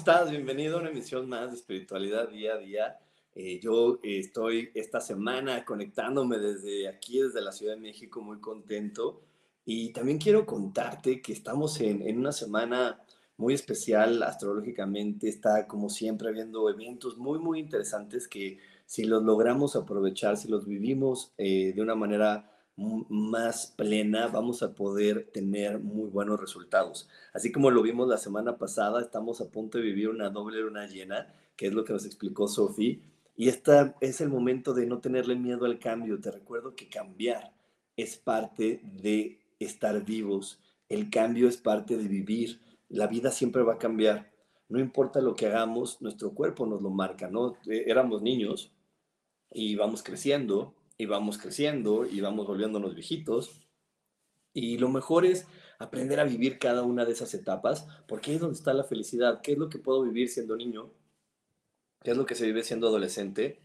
Estás? Bienvenido a una emisión más de Espiritualidad Día a Día. Eh, yo estoy esta semana conectándome desde aquí, desde la Ciudad de México, muy contento. Y también quiero contarte que estamos en, en una semana muy especial astrológicamente. Está, como siempre, habiendo eventos muy, muy interesantes que si los logramos aprovechar, si los vivimos eh, de una manera más plena, vamos a poder tener muy buenos resultados. Así como lo vimos la semana pasada, estamos a punto de vivir una doble luna llena, que es lo que nos explicó Sofi, y este es el momento de no tenerle miedo al cambio. Te recuerdo que cambiar es parte de estar vivos, el cambio es parte de vivir, la vida siempre va a cambiar. No importa lo que hagamos, nuestro cuerpo nos lo marca, ¿no? Eh, éramos niños y vamos creciendo, y vamos creciendo y vamos volviéndonos viejitos. Y lo mejor es aprender a vivir cada una de esas etapas, porque es donde está la felicidad. ¿Qué es lo que puedo vivir siendo niño? ¿Qué es lo que se vive siendo adolescente?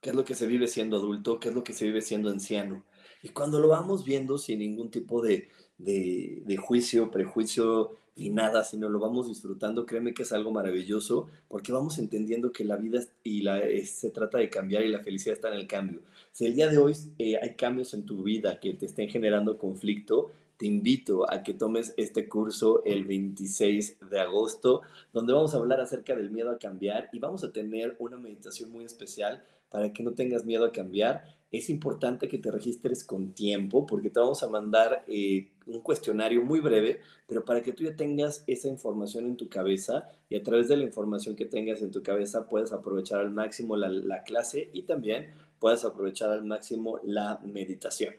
¿Qué es lo que se vive siendo adulto? ¿Qué es lo que se vive siendo anciano? Y cuando lo vamos viendo sin ningún tipo de, de, de juicio, prejuicio y nada, sino lo vamos disfrutando, créeme que es algo maravilloso, porque vamos entendiendo que la vida y la, se trata de cambiar y la felicidad está en el cambio. Si el día de hoy eh, hay cambios en tu vida que te estén generando conflicto, te invito a que tomes este curso el 26 de agosto, donde vamos a hablar acerca del miedo a cambiar y vamos a tener una meditación muy especial para que no tengas miedo a cambiar es importante que te registres con tiempo porque te vamos a mandar eh, un cuestionario muy breve, pero para que tú ya tengas esa información en tu cabeza y a través de la información que tengas en tu cabeza puedas aprovechar al máximo la, la clase y también puedas aprovechar al máximo la meditación.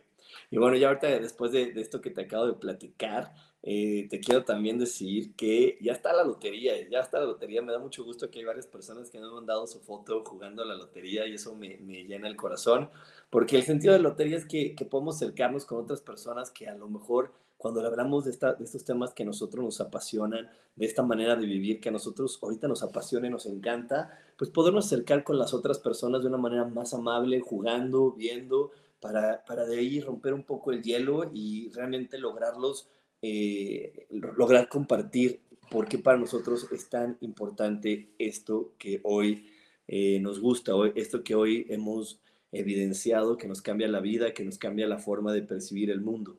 Y bueno, ya ahorita después de, esto que te acabo de platicar, eh, te quiero también decir que ya está la lotería, ya está la lotería. Me da mucho gusto que hay varias personas que me han mandado su foto jugando a la lotería y eso me llena el corazón, porque el sentido de la lotería es que, que, podemos acercarnos con otras personas que a lo mejor cuando hablamos de, esta, de estos temas que a nosotros nos apasionan, de esta manera de vivir que a nosotros ahorita nos apasiona y nos encanta, pues podernos acercar con las otras personas de una manera más amable, jugando, viendo, para, para de ahí romper un poco el hielo y realmente lograrlos eh, lograr compartir por qué para nosotros es tan importante esto que hoy eh, nos gusta, hoy, esto que hoy hemos evidenciado, que nos cambia la vida, que nos cambia la forma de percibir el mundo.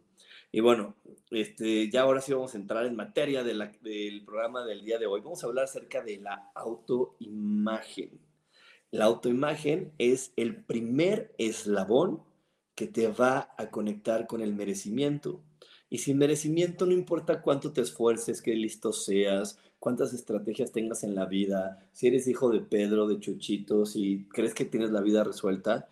Y bueno, este, ya ahora sí vamos a entrar en materia de la, del programa del día de hoy. Vamos a hablar acerca de la autoimagen. La autoimagen es el primer eslabón que te va a conectar con el merecimiento, y sin merecimiento no importa cuánto te esfuerces, qué listo seas, cuántas estrategias tengas en la vida, si eres hijo de Pedro, de Chuchito, si crees que tienes la vida resuelta,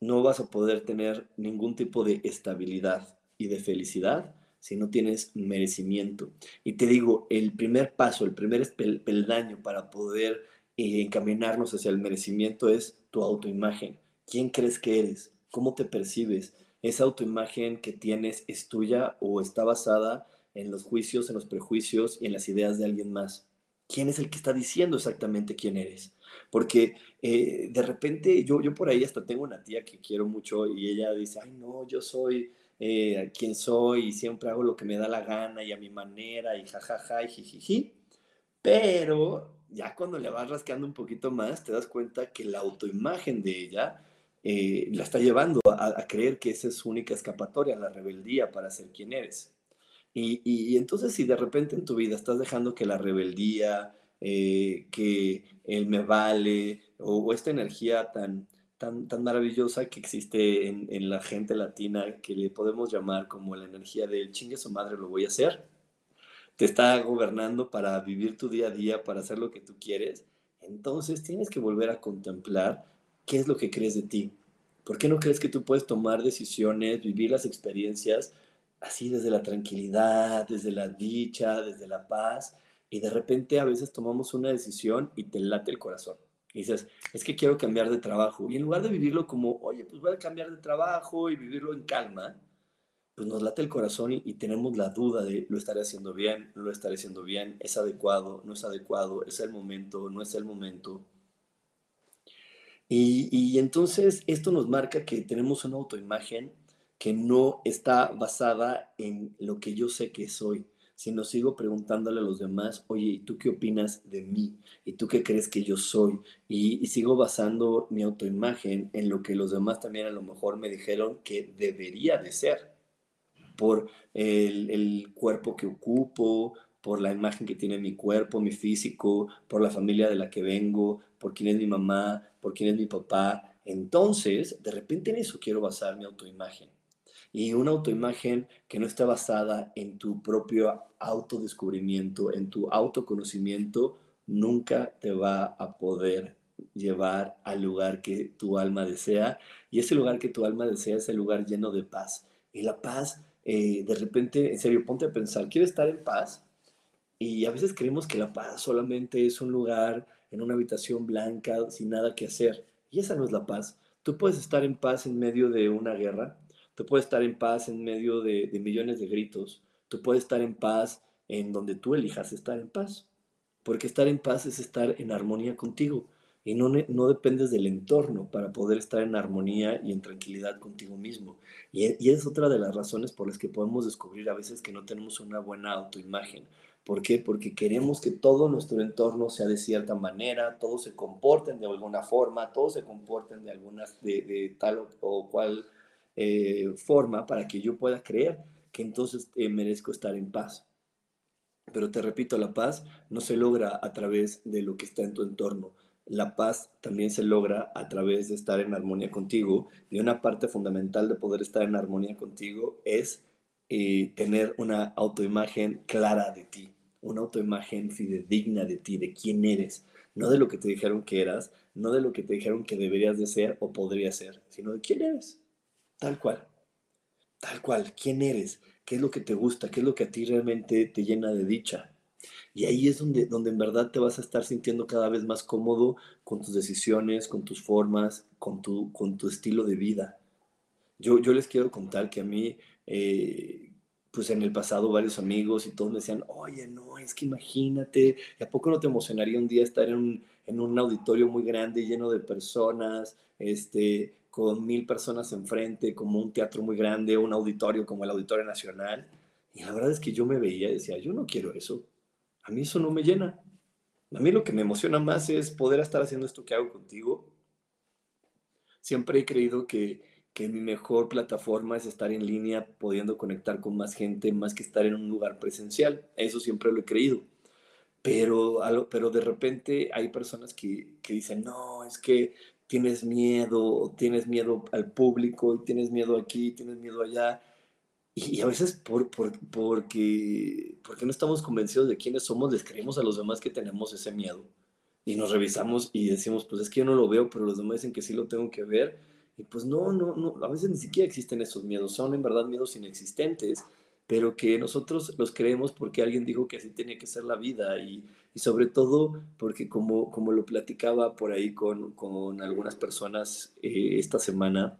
no vas a poder tener ningún tipo de estabilidad y de felicidad si no tienes merecimiento. Y te digo, el primer paso, el primer peldaño para poder eh, encaminarnos hacia el merecimiento es tu autoimagen. ¿Quién crees que eres? ¿Cómo te percibes? esa autoimagen que tienes es tuya o está basada en los juicios, en los prejuicios y en las ideas de alguien más. ¿Quién es el que está diciendo exactamente quién eres? Porque eh, de repente yo, yo por ahí hasta tengo una tía que quiero mucho y ella dice, ay no, yo soy eh, quien soy y siempre hago lo que me da la gana y a mi manera y jajaja y jijiji. Pero ya cuando le vas rascando un poquito más, te das cuenta que la autoimagen de ella eh, la está llevando a, creer que esa es su única escapatoria, la rebeldía para ser quien eres. Y, entonces si de repente en tu vida estás dejando que la rebeldía, eh, que el me vale o, esta energía tan, tan, tan maravillosa que existe en, en, la gente latina que le podemos llamar como la energía del chingue su madre, lo voy a hacer. Te está gobernando para vivir tu día a día, para hacer lo que tú quieres. Entonces tienes que volver a contemplar qué es lo que crees de ti. ¿Por qué no crees que tú puedes tomar decisiones, vivir las experiencias así desde la tranquilidad, desde la dicha, desde la paz? Y de repente a veces tomamos una decisión y te late el corazón y dices, es que quiero cambiar de trabajo. Y en lugar de vivirlo como, oye, pues voy a cambiar de trabajo y vivirlo en calma, pues nos late el corazón y, tenemos la duda de, lo estaré haciendo bien, no lo estaré haciendo bien, es adecuado, no es adecuado, es el momento, no es el momento. Y, y entonces esto nos marca que tenemos una autoimagen que no está basada en lo que yo sé que soy, sino sigo preguntándole a los demás, oye, ¿y tú qué opinas de mí? ¿Y tú qué crees que yo soy? Y, sigo basando mi autoimagen en lo que los demás también a lo mejor me dijeron que debería de ser, por el, el cuerpo que ocupo, por la imagen que tiene mi cuerpo, mi físico, por la familia de la que vengo, por quién es mi mamá, por quién es mi papá. Entonces, de repente en eso quiero basar mi autoimagen y una autoimagen que no está basada en tu propio autodescubrimiento, en tu autoconocimiento, nunca te va a poder llevar al lugar que tu alma desea. Y ese lugar que tu alma desea es el lugar lleno de paz. Y la paz, eh, de repente, en serio, ponte a pensar, ¿quieres estar en paz? Y a veces creemos que la paz solamente es un lugar en una habitación blanca sin nada que hacer. Y esa no es la paz. Tú puedes estar en paz en medio de una guerra, Tú puedes estar en paz en medio de, millones de gritos. Tú puedes estar en paz en donde tú elijas estar en paz. Porque estar en paz es estar en armonía contigo. Y no, no dependes del entorno para poder estar en armonía y en tranquilidad contigo mismo. Y, es otra de las razones por las que podemos descubrir a veces que no tenemos una buena autoimagen. ¿Por qué? Porque queremos que todo nuestro entorno sea de cierta manera, todos se comporten de alguna forma, todos se comporten de, algunas, de tal o cual eh, forma para que yo pueda creer que entonces eh, merezco estar en paz. Pero te repito, la paz no se logra a través de lo que está en tu entorno. La paz también se logra a través de estar en armonía contigo. Y una parte fundamental de poder estar en armonía contigo es eh, tener una autoimagen clara de ti, una autoimagen fidedigna de ti, de quién eres, no de lo que te dijeron que eras, no de lo que te dijeron que deberías de ser o podría ser, sino de quién eres. Tal cual. Tal cual. ¿Quién eres? ¿Qué es lo que te gusta? ¿Qué es lo que a ti realmente te llena de dicha? Y ahí es donde, donde en verdad te vas a estar sintiendo cada vez más cómodo con tus decisiones, con tus formas, con tu, con tu estilo de vida. Yo, yo les quiero contar que a mí, eh, pues en el pasado varios amigos y todos me decían, oye, no, es que imagínate, ¿a poco no te emocionaría un día estar en un, en un auditorio muy grande lleno de personas? Este, con mil personas enfrente, como un teatro muy grande, un auditorio como el Auditorio Nacional. Y la verdad es que yo me veía y decía, yo no quiero eso. A mí eso no me llena. A mí lo que me emociona más es poder estar haciendo esto que hago contigo. Siempre he creído que, que mi mejor plataforma es estar en línea, pudiendo conectar con más gente, más que estar en un lugar presencial. Eso siempre lo he creído. Pero, pero de repente hay personas que, que dicen, no, es que tienes miedo, tienes miedo al público, tienes miedo aquí, tienes miedo allá. Y, a veces por, porque, porque no estamos convencidos de quiénes somos, les a los demás que tenemos ese miedo. Y nos revisamos y decimos, pues es que yo no lo veo, pero los demás dicen que sí lo tengo que ver. Y pues no, no, no, a veces ni siquiera existen esos miedos, son en verdad miedos inexistentes, pero que nosotros los creemos porque alguien dijo que así tenía que ser la vida y, sobre todo porque como, como lo platicaba por ahí con, con algunas personas eh, esta semana,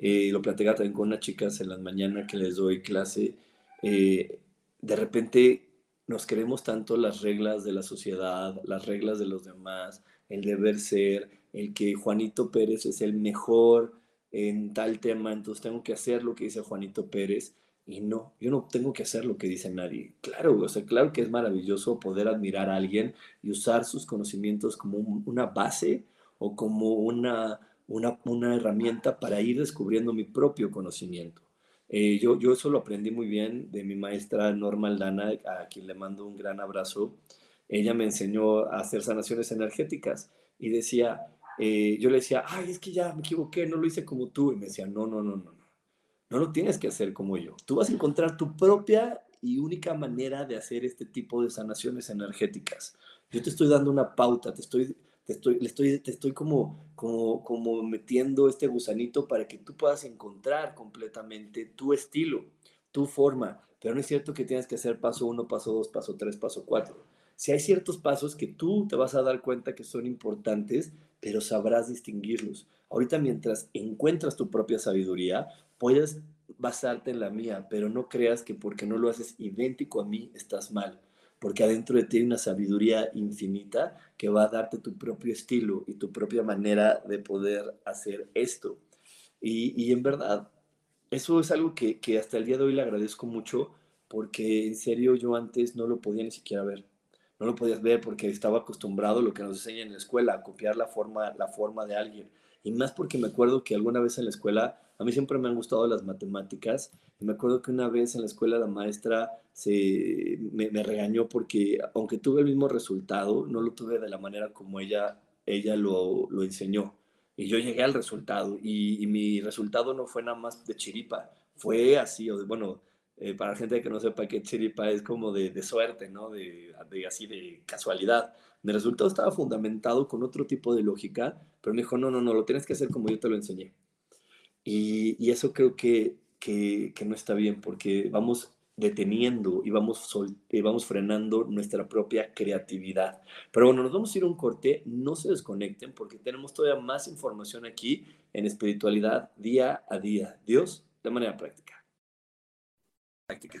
eh, lo platicaba también con unas chicas en las mañanas que les doy clase, eh, de repente nos queremos tanto las reglas de la sociedad, las reglas de los demás, el deber ser, el que Juanito Pérez es el mejor en tal tema, entonces tengo que hacer lo que dice Juanito Pérez y no, yo no tengo que hacer lo que dice nadie. Claro, o sea, claro que es maravilloso poder admirar a alguien y usar sus conocimientos como una base o como una, una, una, herramienta para ir descubriendo mi propio conocimiento. Eh, yo, yo eso lo aprendí muy bien de mi maestra Norma Aldana, a quien le mando un gran abrazo. Ella me enseñó a hacer sanaciones energéticas y decía, eh, yo le decía, ay, es que ya me equivoqué, no lo hice como tú. Y me decía, no, no, no, no, no. Lo tienes que hacer como yo. Tú vas a encontrar tu propia y única manera de hacer este tipo de sanaciones energéticas. Yo te estoy dando una pauta, te estoy, te estoy, le estoy, te estoy como, como, como metiendo este gusanito para que tú puedas encontrar completamente tu estilo, tu forma. Pero no es cierto que tienes que hacer paso uno, paso dos, paso tres, paso cuatro. Si hay ciertos pasos que tú te vas a dar cuenta que son importantes, pero sabrás distinguirlos. Ahorita mientras encuentras tu propia sabiduría, puedes basarte en la mía, pero no creas que porque no lo haces idéntico a mí estás mal, porque adentro de ti hay una sabiduría infinita que va a darte tu propio estilo y tu propia manera de poder hacer esto. Y, en verdad, eso es algo que, que hasta el día de hoy le agradezco mucho, porque en serio yo antes no lo podía ni siquiera ver no lo podías ver porque estaba acostumbrado a lo que nos enseñan en la escuela, a copiar la forma, la forma de alguien. Y más porque me acuerdo que alguna vez en la escuela a mí siempre me han gustado las matemáticas. Me acuerdo que una vez en la escuela la maestra se, me, regañó porque aunque tuve el mismo resultado, no lo tuve de la manera como ella, ella lo, lo enseñó. Y yo llegué al resultado y, mi resultado no fue nada más de chiripa, fue así, o bueno, eh, para gente que no sepa que chiripa es como de, de suerte, ¿no? De, de, así de casualidad. Mi resultado estaba fundamentado con otro tipo de lógica, pero me dijo, no, no, no, lo tienes que hacer como yo te lo enseñé. Y, eso creo que, que, no está bien porque vamos deteniendo y vamos, y vamos frenando nuestra propia creatividad. Pero bueno, nos vamos a ir a un corte, no se desconecten porque tenemos todavía más información aquí en espiritualidad día a día. Dios, de manera práctica. Práctica.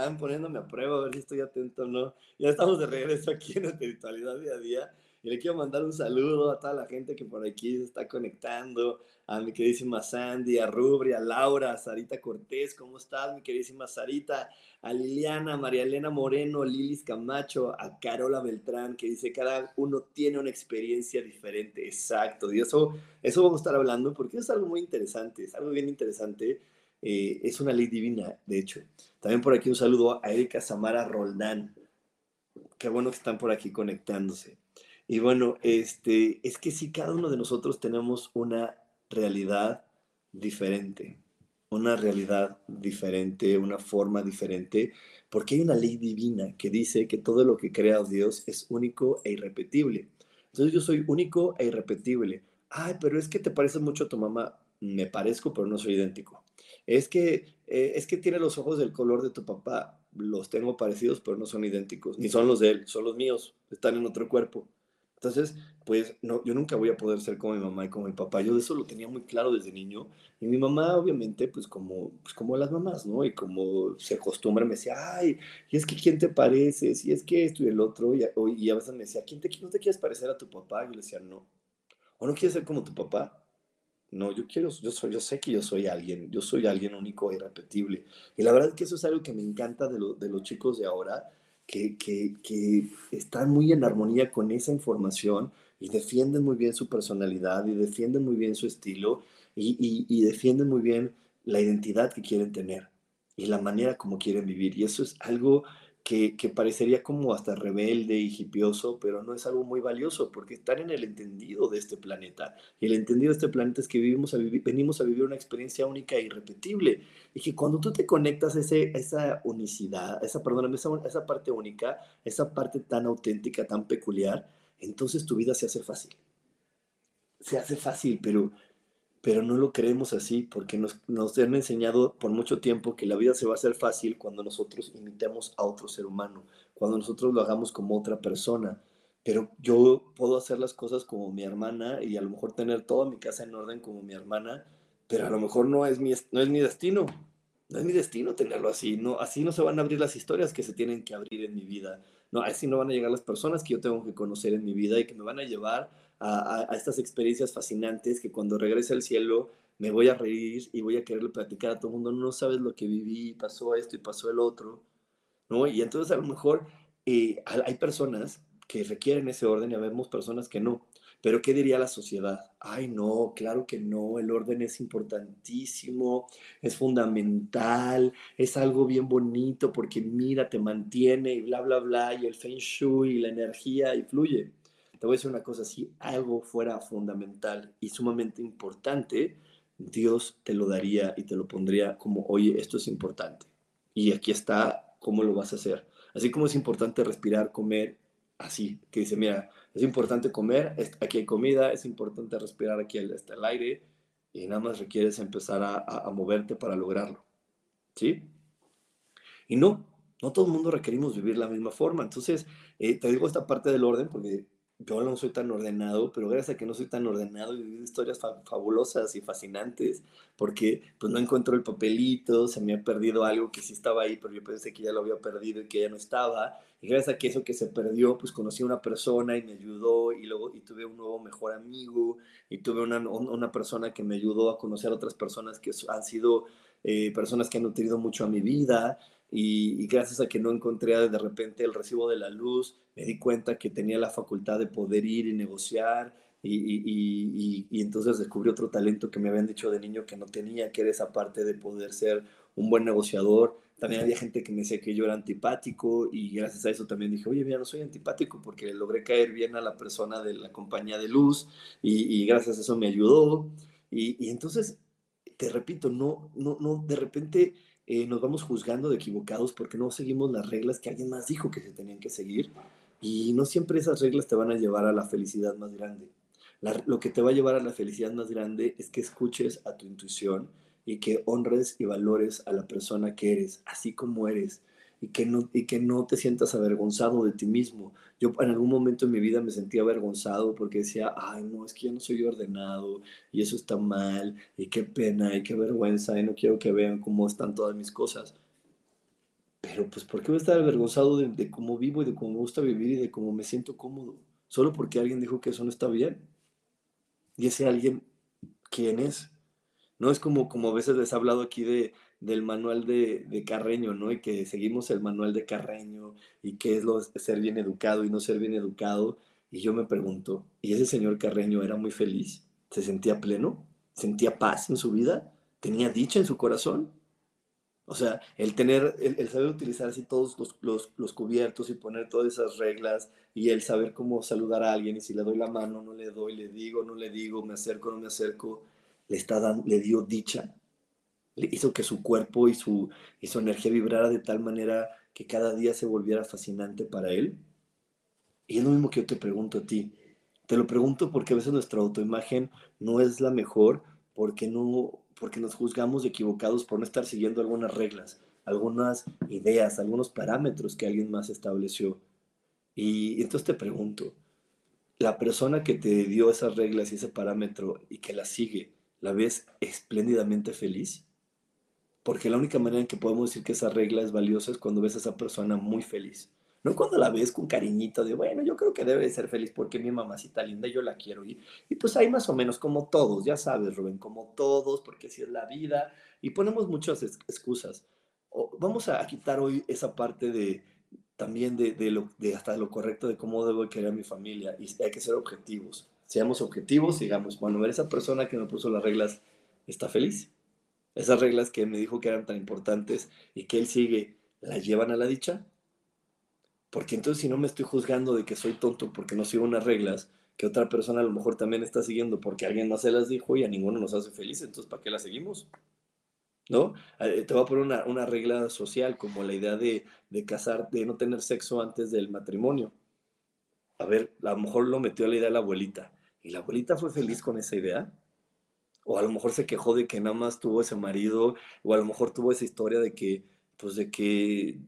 Estaban poniéndome a prueba a ver si estoy atento o no. Ya estamos de regreso aquí en Espiritualidad Día a Día. Y le quiero mandar un saludo a toda la gente que por aquí se está conectando, a mi queridísima Sandy, a Rubri, a Laura, a Sarita Cortés, ¿cómo estás, mi queridísima Sarita? A Liliana, María Elena Moreno, Lilis Camacho, a Carola Beltrán, que dice, cada uno tiene una experiencia diferente, exacto, y eso, eso vamos a estar hablando porque es algo muy interesante, es algo bien interesante, eh, es una ley divina, de hecho. También por aquí un saludo a Erika Samara Roldán. Qué bueno que están por aquí conectándose. Y bueno, este, es que sí, cada uno de nosotros tenemos una realidad diferente, una realidad diferente, una forma diferente, porque hay una ley divina que dice que todo lo que crea Dios es único e irrepetible. Entonces yo soy único e irrepetible. Ay, pero es que te pareces mucho a tu mamá. Me parezco, pero no soy idéntico es que, eh, es que tiene los ojos del color de tu papá. Los tengo parecidos, pero no son idénticos, ni son los de él, son los míos, están en otro cuerpo. Entonces, pues no, yo nunca voy a poder ser como mi mamá y como mi papá. Yo de eso lo tenía muy claro desde niño. Y mi mamá, obviamente, pues como, pues como las mamás, ¿no? Y como se acostumbra, me decía, ay, y es que ¿quién te pareces? Y es que esto y el otro. Y, y a veces me decía, ¿quién te, no te quieres parecer a tu papá? Y yo le decía, no. ¿O no quieres ser como tu papá? No, yo quiero, yo, soy, yo sé que yo soy alguien, yo soy alguien único e irrepetible. Y la verdad es que eso es algo que me encanta de, de los chicos de ahora, que, que, que, están muy en armonía con esa información y defienden muy bien su personalidad y defienden muy bien su estilo y, y, y defienden muy bien la identidad que quieren tener y la manera como quieren vivir. Y eso es algo que, parecería como hasta rebelde y hipioso, pero no es algo muy valioso porque están en el entendido de este planeta. Y el entendido de este planeta es que vivimos a venimos a vivir una experiencia única e irrepetible. Y que cuando tú te conectas a, ese, esa unicidad, esa, perdóname, esa, esa parte única, esa parte tan auténtica, tan peculiar, entonces tu vida se hace fácil. Se hace fácil, pero pero no lo creemos así porque nos, nos, han enseñado por mucho tiempo que la vida se va a hacer fácil cuando nosotros imitemos a otro ser humano, cuando nosotros lo hagamos como otra persona. Pero yo puedo hacer las cosas como mi hermana y a lo mejor tener toda mi casa en orden como mi hermana, pero a lo mejor no es mi, no es mi destino. No es mi destino tenerlo así, no, así no se van a abrir las historias que se tienen que abrir en mi vida, no, así no van a llegar las personas que yo tengo que conocer en mi vida y que me van a llevar a, estas experiencias fascinantes que cuando regrese al cielo me voy a reír y voy a quererle platicar a todo el mundo, no sabes lo que viví, pasó esto y pasó el otro, ¿no? Y entonces a lo mejor eh, hay personas que requieren ese orden y vemos personas que no. Pero ¿qué diría la sociedad? Ay, no, claro que no, el orden es importantísimo, es fundamental, es algo bien bonito porque mira, te mantiene y bla, bla, bla, y el feng shui y la energía y fluye. Te voy a decir una cosa, si algo fuera fundamental y sumamente importante, Dios te lo daría y te lo pondría como, oye, esto es importante. Y aquí está cómo lo vas a hacer. Así como es importante respirar, comer, así, que dice, mira, es importante comer, aquí hay comida, es importante respirar, aquí está el aire, y nada más requieres empezar a, moverte para lograrlo. ¿Sí? Y no, no todo el mundo requerimos vivir la misma forma. Entonces, eh, te digo esta parte del orden porque yo no soy tan ordenado, pero gracias a que no soy tan ordenado, he vivido historias fabulosas y fascinantes, porque pues no encuentro el papelito, se me ha perdido algo que sí estaba ahí, pero yo pensé que ya lo había perdido y que ya no estaba, y gracias a que eso que se perdió, pues conocí a una persona y me ayudó, y luego y tuve un nuevo mejor amigo, y tuve una, una persona que me ayudó a conocer a otras personas que han sido eh, personas que han nutrido mucho a mi vida, y, gracias a que no encontré de repente el recibo de la luz, me di cuenta que tenía la facultad de poder ir y negociar y, entonces descubrí otro talento que me habían dicho de niño que no tenía, que era esa parte de poder ser un buen negociador. También había gente que me decía que yo era antipático y gracias a eso también dije, oye, mira, no soy antipático porque logré caer bien a la persona de la compañía de luz y, gracias a eso me ayudó. Y, entonces, te repito, no, no, no, de repente eh, nos vamos juzgando de equivocados porque no seguimos las reglas que alguien más dijo que se tenían que seguir y no siempre esas reglas te van a llevar a la felicidad más grande. lo que te va a llevar a la felicidad más grande es que escuches a tu intuición y que honres y valores a la persona que eres, así como eres, y que no, y que no te sientas avergonzado de ti mismo. Yo en algún momento en mi vida me sentía avergonzado porque decía, ay, no, es que yo no soy ordenado y eso está mal y qué pena y qué vergüenza y no quiero que vean cómo están todas mis cosas. Pero pues, ¿por qué voy a estar avergonzado de, cómo vivo y de cómo me gusta vivir y de cómo me siento cómodo? Solo porque alguien dijo que eso no está bien. Y ese alguien, ¿quién es? No es como, como a veces les he hablado aquí de, del manual de, de, Carreño, ¿no? Y que seguimos el manual de Carreño y qué es lo ser bien educado y no ser bien educado. Y yo me pregunto, ¿y ese señor Carreño era muy feliz? ¿Se sentía pleno? ¿Sentía paz en su vida? ¿Tenía dicha en su corazón? O sea, el tener, el, saber utilizar así todos los, los, los, cubiertos y poner todas esas reglas y el saber cómo saludar a alguien y si le doy la mano, no le doy, le digo, no le digo, me acerco, no me acerco le, está dando, le dio dicha, hizo que su cuerpo y su, y su energía vibrara de tal manera que cada día se volviera fascinante para él. Y es lo mismo que yo te pregunto a ti. Te lo pregunto porque a veces nuestra autoimagen no es la mejor porque, no, porque nos juzgamos equivocados por no estar siguiendo algunas reglas, algunas ideas, algunos parámetros que alguien más estableció. Y entonces te pregunto, la persona que te dio esas reglas y ese parámetro y que las sigue, la ves espléndidamente feliz? Porque la única manera en que podemos decir que esa regla es valiosa es cuando ves a esa persona muy feliz. No cuando la ves con cariñito de, bueno, yo creo que debe de ser feliz porque mi mamacita linda, yo la quiero. Y, y pues ahí más o menos como todos, ya sabes, Rubén, como todos, porque así es la vida. Y ponemos muchas excusas. vamos a quitar hoy esa parte de también de, de, lo, de hasta lo correcto de cómo debo querer a mi familia. Y hay que ser objetivos. Seamos objetivos, digamos, bueno, ver esa persona que me puso las reglas está feliz. Esas reglas que me dijo que eran tan importantes y que él sigue, ¿las llevan a la dicha? Porque entonces si no me estoy juzgando de que soy tonto porque no sigo unas reglas que otra persona a lo mejor también está siguiendo porque alguien más se las dijo y a ninguno nos hace feliz, entonces ¿para qué las seguimos? ¿No? Eh, te voy a poner una, una regla social como la idea de, de casar, de no tener sexo antes del matrimonio. A ver, a lo mejor lo metió la idea de la abuelita. ¿Y la abuelita fue feliz con esa idea? O a lo mejor se quejó de que nada más tuvo ese marido, o a lo mejor tuvo esa historia de que, pues de que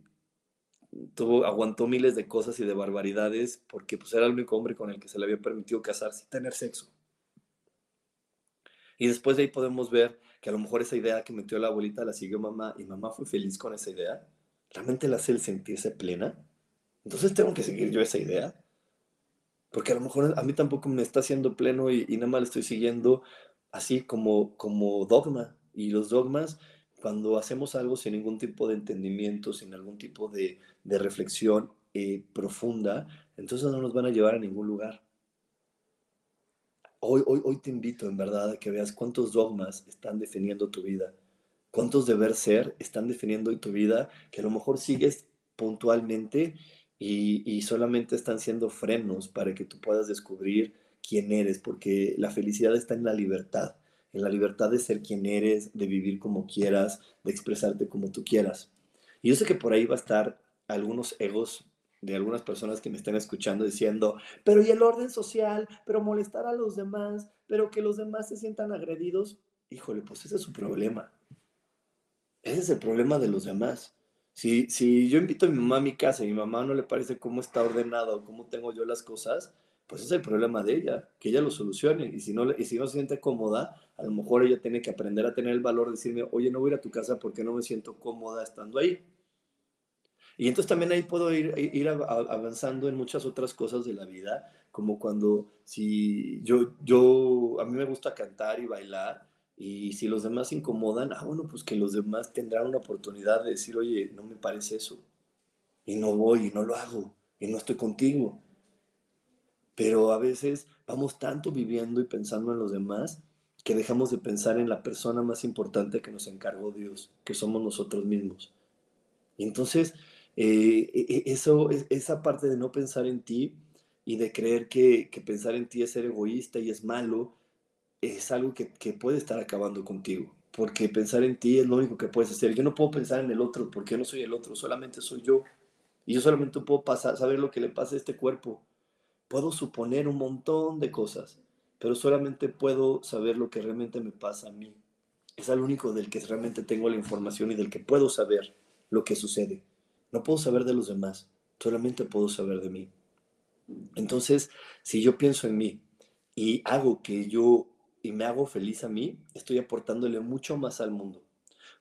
tuvo, aguantó miles de cosas y de barbaridades porque pues, era el único hombre con el que se le había permitido casarse y tener sexo. Y después de ahí podemos ver que a lo mejor esa idea que metió la abuelita la siguió mamá y mamá fue feliz con esa idea. ¿Realmente la hace el sentirse plena? Entonces tengo que seguir yo esa idea. Porque a lo mejor a mí tampoco me está haciendo pleno y, y nada más le estoy siguiendo así como, como dogma. Y los dogmas cuando hacemos algo sin ningún tipo de entendimiento, sin algún tipo de, reflexión eh, profunda, entonces no nos van a llevar a ningún lugar. Hoy, hoy, hoy te invito en verdad a que veas cuántos dogmas están definiendo tu vida, cuántos deber ser están definiendo tu vida, que a lo mejor sigues puntualmente y, y solamente están siendo frenos para que tú puedas descubrir quién eres, porque la felicidad está en la libertad en la libertad de ser quien eres, de vivir como quieras, de expresarte como tú quieras. Y yo sé que por ahí va a estar algunos egos de algunas personas que me están escuchando diciendo, pero y el orden social, pero molestar a los demás, pero que los demás se sientan agredidos. Híjole, pues ese es su problema. Ese es el problema de los demás. Si, si yo invito a mi mamá a mi casa y mi mamá no le parece cómo está ordenado, cómo tengo yo las cosas, pues es el problema de ella, que ella lo solucione. Y si, no, y si no se siente cómoda, a lo mejor ella tiene que aprender a tener el valor de decirme, oye, no voy a tu casa porque no me siento cómoda estando ahí. Y entonces también ahí puedo ir, ir avanzando en muchas otras cosas de la vida, como cuando si yo, yo, a mí me gusta cantar y bailar, y si los demás se incomodan, ah, bueno, pues que los demás tendrán una oportunidad de decir, oye, no me parece eso, y no voy, y no lo hago, y no estoy contigo. Pero a veces vamos tanto viviendo y pensando en los demás que dejamos de pensar en la persona más importante que nos encargó Dios, que somos nosotros mismos. Entonces, eh, e, e, eso, esa parte de no pensar en ti y de creer que, pensar en ti es ser egoísta y es malo, es algo que, que, puede estar acabando contigo. Porque pensar en ti es lo único que puedes hacer. Yo no puedo pensar en el otro porque yo no soy el otro, solamente soy yo. Y yo solamente puedo pasar, saber lo que le pasa a este cuerpo. Puedo suponer un montón de cosas, pero solamente puedo saber lo que realmente me pasa a mí. Es al único del que realmente tengo la información y del que puedo saber lo que sucede. No puedo saber de los demás, solamente puedo saber de mí. Entonces, si yo pienso en mí y hago que yo y me hago feliz a mí, estoy aportándole mucho más al mundo.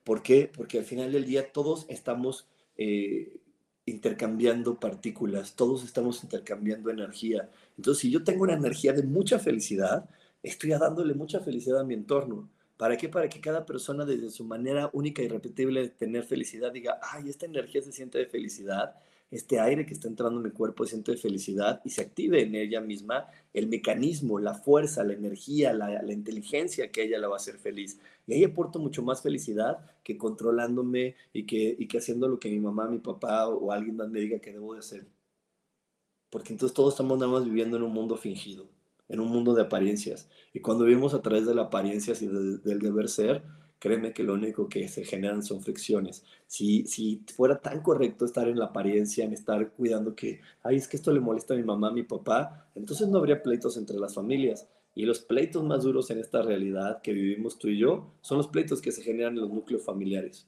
¿Por qué? Porque al final del día todos estamos eh, intercambiando partículas, todos estamos intercambiando energía. Entonces, si yo tengo una energía de mucha felicidad, estoy dándole mucha felicidad a mi entorno. ¿Para qué? Para que cada persona desde su manera única y repetible de tener felicidad diga, ay, esta energía se siente de felicidad este aire que está entrando en mi cuerpo siente felicidad y se active en ella misma el mecanismo, la fuerza, la energía, la, inteligencia que ella la va a hacer feliz. Y ahí aporto mucho más felicidad que controlándome y que, y que haciendo lo que mi mamá, mi papá o alguien más me diga que debo de hacer. Porque entonces todos estamos nada más viviendo en un mundo fingido, en un mundo de apariencias. Y cuando vivimos a través de la apariencia y del deber ser, créeme que lo único que se generan son fricciones. Si, si fuera tan correcto estar en la apariencia, en estar cuidando que, ay, es que esto le molesta a mi mamá, a mi papá, entonces no habría pleitos entre las familias. Y los pleitos más duros en esta realidad que vivimos tú y yo son los pleitos que se generan en los núcleos familiares.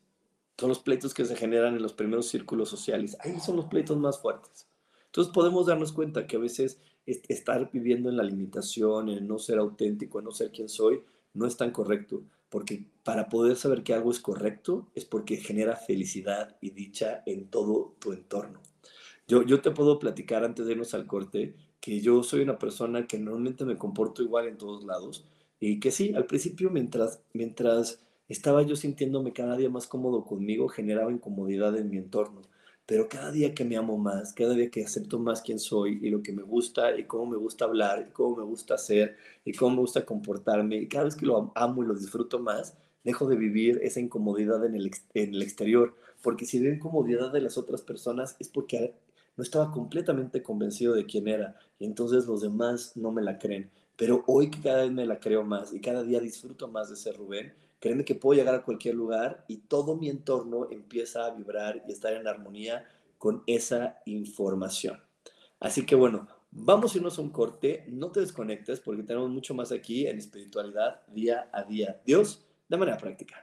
Son los pleitos que se generan en los primeros círculos sociales. Ahí son los pleitos más fuertes. Entonces podemos darnos cuenta que a veces estar viviendo en la limitación, en no ser auténtico, en no ser quien soy, no es tan correcto porque para poder saber que algo es correcto es porque genera felicidad y dicha en todo tu entorno. Yo, yo te puedo platicar antes de irnos al corte que yo soy una persona que normalmente me comporto igual en todos lados y que sí, al principio mientras, mientras estaba yo sintiéndome cada día más cómodo conmigo, generaba incomodidad en mi entorno. Pero cada día que me amo más, cada día que acepto más quién soy y lo que me gusta y cómo me gusta hablar y cómo me gusta hacer y cómo me gusta comportarme y cada vez que lo amo y lo disfruto más, dejo de vivir esa incomodidad en el, en el exterior. Porque si veo incomodidad de las otras personas es porque no estaba completamente convencido de quién era y entonces los demás no me la creen. Pero hoy que cada vez me la creo más y cada día disfruto más de ser Rubén, créeme que puedo llegar a cualquier lugar y todo mi entorno empieza a vibrar y estar en armonía con esa información. Así que bueno, vamos a irnos a un corte, no te desconectes porque tenemos mucho más aquí en espiritualidad día a día. Dios, de manera práctica.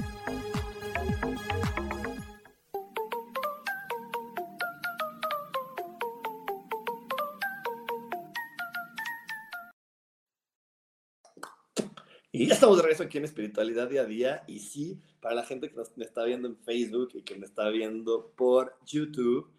Estamos de regreso aquí en Espiritualidad Día a Día. Y sí, para la gente que nos, me está viendo en Facebook y que me está viendo por YouTube,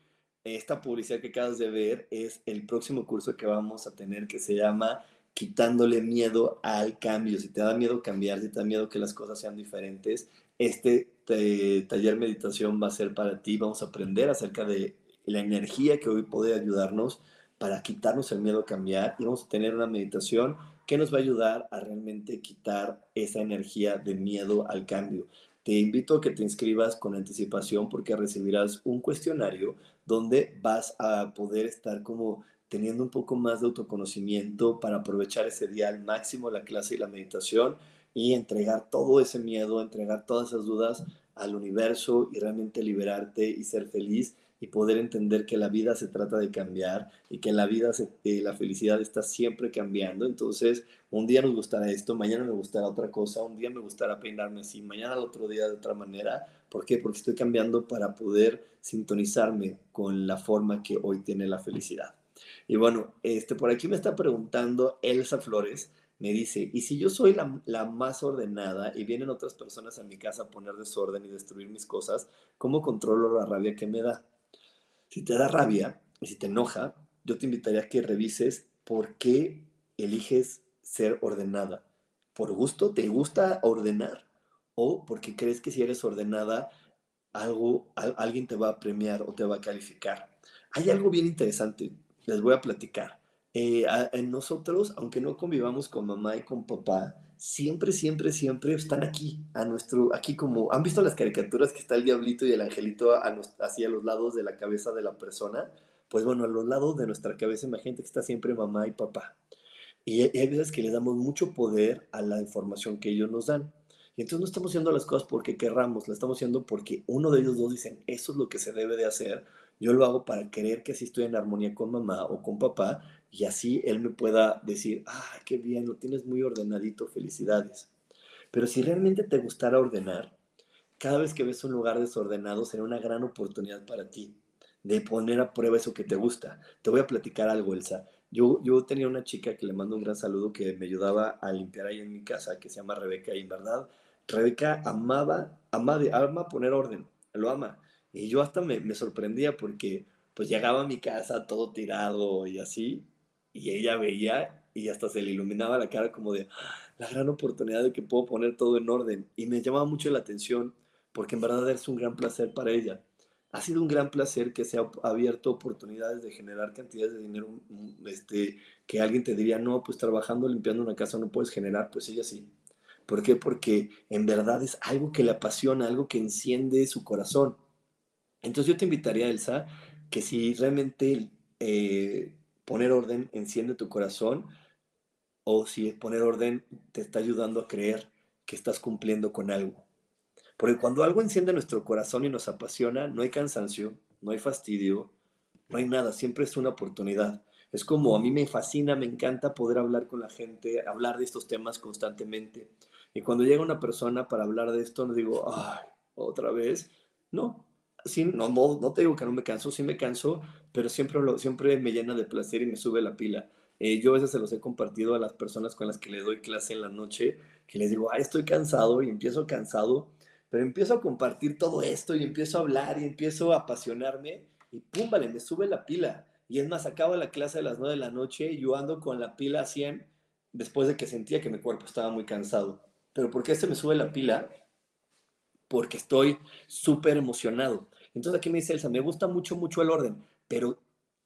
esta publicidad que acabas de ver es el próximo curso que vamos a tener que se llama Quitándole miedo al cambio. Si te da miedo cambiar, si te da miedo que las cosas sean diferentes, este eh, taller meditación va a ser para ti. Vamos a aprender acerca de la energía que hoy puede ayudarnos para quitarnos el miedo a cambiar y vamos a tener una meditación que nos va a ayudar a realmente quitar esa energía de miedo al cambio. Te invito a que te inscribas con anticipación porque recibirás un cuestionario donde vas a poder estar como teniendo un poco más de autoconocimiento para aprovechar ese día al máximo la clase y la meditación y entregar todo ese miedo, entregar todas esas dudas al universo y realmente liberarte y ser feliz y poder entender que la vida se trata de cambiar y que la vida eh, la felicidad está siempre cambiando. Entonces, un día nos gustará esto, mañana me gustará otra cosa, un día me gustará peinarme así, mañana al otro día de otra manera. ¿Por qué? Porque estoy cambiando para poder sintonizarme con la forma que hoy tiene la felicidad. Y bueno, este, por aquí me está preguntando Elsa Flores, me dice, ¿y si yo soy la, la, más ordenada y vienen otras personas a mi casa a poner desorden y destruir mis cosas, ¿cómo controlo la rabia que me da? Si te da rabia y si te enoja, yo te invitaría a que revises por qué eliges ser ordenada. ¿Por gusto? ¿Te gusta ordenar? ¿O porque crees que si eres ordenada algo, alguien te va a premiar o te va a calificar. Hay algo bien interesante, les voy a platicar. Eh, nosotros, aunque no convivamos con mamá y con papá, siempre, siempre, siempre están aquí, a nuestro, aquí como, ¿han visto las caricaturas que está el diablito y el angelito hacia los lados de la cabeza de la persona? Pues bueno, a los lados de nuestra cabeza, imagínate que está siempre mamá y papá. Y hay veces que le damos mucho poder a la información que ellos nos dan. Y entonces no estamos haciendo las cosas porque querramos, la estamos haciendo porque uno de ellos dos dicen, eso es lo que se debe de hacer, yo lo hago para querer que así estoy en armonía con mamá o con papá y así él me pueda decir, ah, qué bien, lo tienes muy ordenadito, felicidades. Pero si realmente te gustara ordenar, cada vez que ves un lugar desordenado será una gran oportunidad para ti de poner a prueba eso que te gusta. Te voy a platicar algo, Elsa. Yo, yo tenía una chica que le mando un gran saludo que me ayudaba a limpiar ahí en mi casa, que se llama Rebeca, y en verdad, Rebeca amaba, ama, ama poner orden, lo ama. Y yo hasta me, me sorprendía porque pues llegaba a mi casa todo tirado y así, y ella veía y hasta se le iluminaba la cara como de ah, la gran oportunidad de que puedo poner todo en orden. Y me llamaba mucho la atención porque en verdad es un gran placer para ella. Ha sido un gran placer que se ha abierto oportunidades de generar cantidades de dinero, mm, este, que alguien te diría, no, pues trabajando, limpiando una casa no puedes generar, pues ella sí. ¿Por qué? Porque en verdad es algo que le apasiona, algo que enciende su corazón. Entonces yo te invitaría, Elsa, que si realmente eh, poner orden enciende tu corazón o si poner orden te está ayudando a creer que estás cumpliendo con algo. Porque cuando algo enciende nuestro corazón y nos apasiona, no hay cansancio, no hay fastidio, no hay nada, siempre es una oportunidad. Es como a mí me fascina, me encanta poder hablar con la gente, hablar de estos temas constantemente. Y cuando llega una persona para hablar de esto, no digo, ay, otra vez. No, sí, no, no, te digo que no me canso, sí me canso, pero siempre, siempre me llena de placer y me sube la pila. Eh, yo a veces se los he compartido a las personas con las que le doy clase en la noche, que les digo, ay, estoy cansado y empiezo cansado, pero empiezo a compartir todo esto y empiezo a hablar y empiezo a apasionarme y pum, vale, me sube la pila. Y es más, acabo la clase a las 9 de la noche y yo ando con la pila a 100 después de que sentía que mi cuerpo estaba muy cansado. Pero ¿por qué se me sube la pila? Porque estoy súper emocionado. Entonces aquí me dice Elsa, me gusta mucho, mucho el orden, pero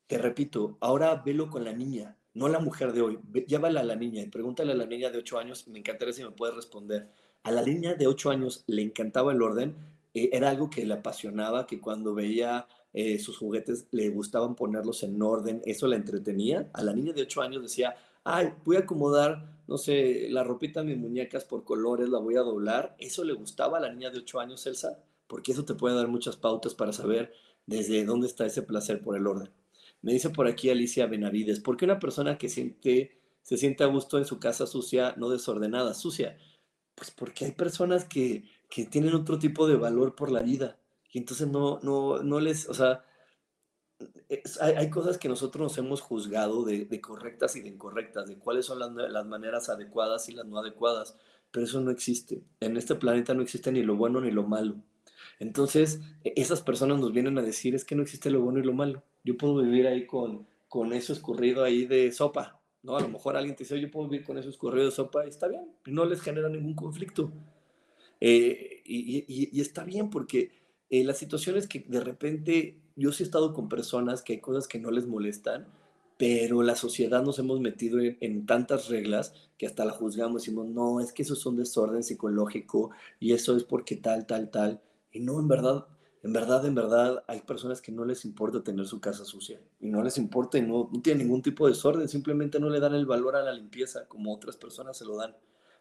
te repito, ahora velo con la niña, no la mujer de hoy. Llévala a la niña y pregúntale a la niña de 8 años, me encantaría si me puedes responder. A la niña de 8 años le encantaba el orden, eh, era algo que le apasionaba, que cuando veía eh, sus juguetes le gustaban ponerlos en orden, eso la entretenía. A la niña de 8 años decía, ay, voy a acomodar, no sé, la ropita de mis muñecas por colores, la voy a doblar. ¿Eso le gustaba a la niña de 8 años, Elsa? porque eso te puede dar muchas pautas para saber desde dónde está ese placer por el orden. Me dice por aquí Alicia Benavides, ¿por qué una persona que siente, se siente a gusto en su casa sucia, no desordenada, sucia? Pues porque hay personas que, que tienen otro tipo de valor por la vida y entonces no, no, no les, o sea, hay, cosas que nosotros nos hemos juzgado de, correctas y de incorrectas, de cuáles son las, las, maneras adecuadas y las no adecuadas, pero eso no existe. En este planeta no existe ni lo bueno ni lo malo. Entonces, e, esas personas nos vienen a decir, es que no existe lo bueno y lo malo. Yo puedo vivir ahí con, con eso escurrido ahí de sopa, ¿no? A lo mejor alguien te dice, yo puedo vivir con eso escurrido de sopa y está bien, no les genera ningún conflicto. Eh, y, está bien porque eh, la situación es que de repente yo sí he estado con personas que hay cosas que no les molestan, pero la sociedad nos hemos metido en, en, tantas reglas que hasta la juzgamos, decimos, no, es que eso es un desorden psicológico y eso es porque tal, tal, tal. Y no, en verdad, en verdad, en verdad, hay personas que no les importa tener su casa sucia y no les importa y no, no tienen ningún tipo de desorden, simplemente no le dan el valor a la limpieza como otras personas se lo dan.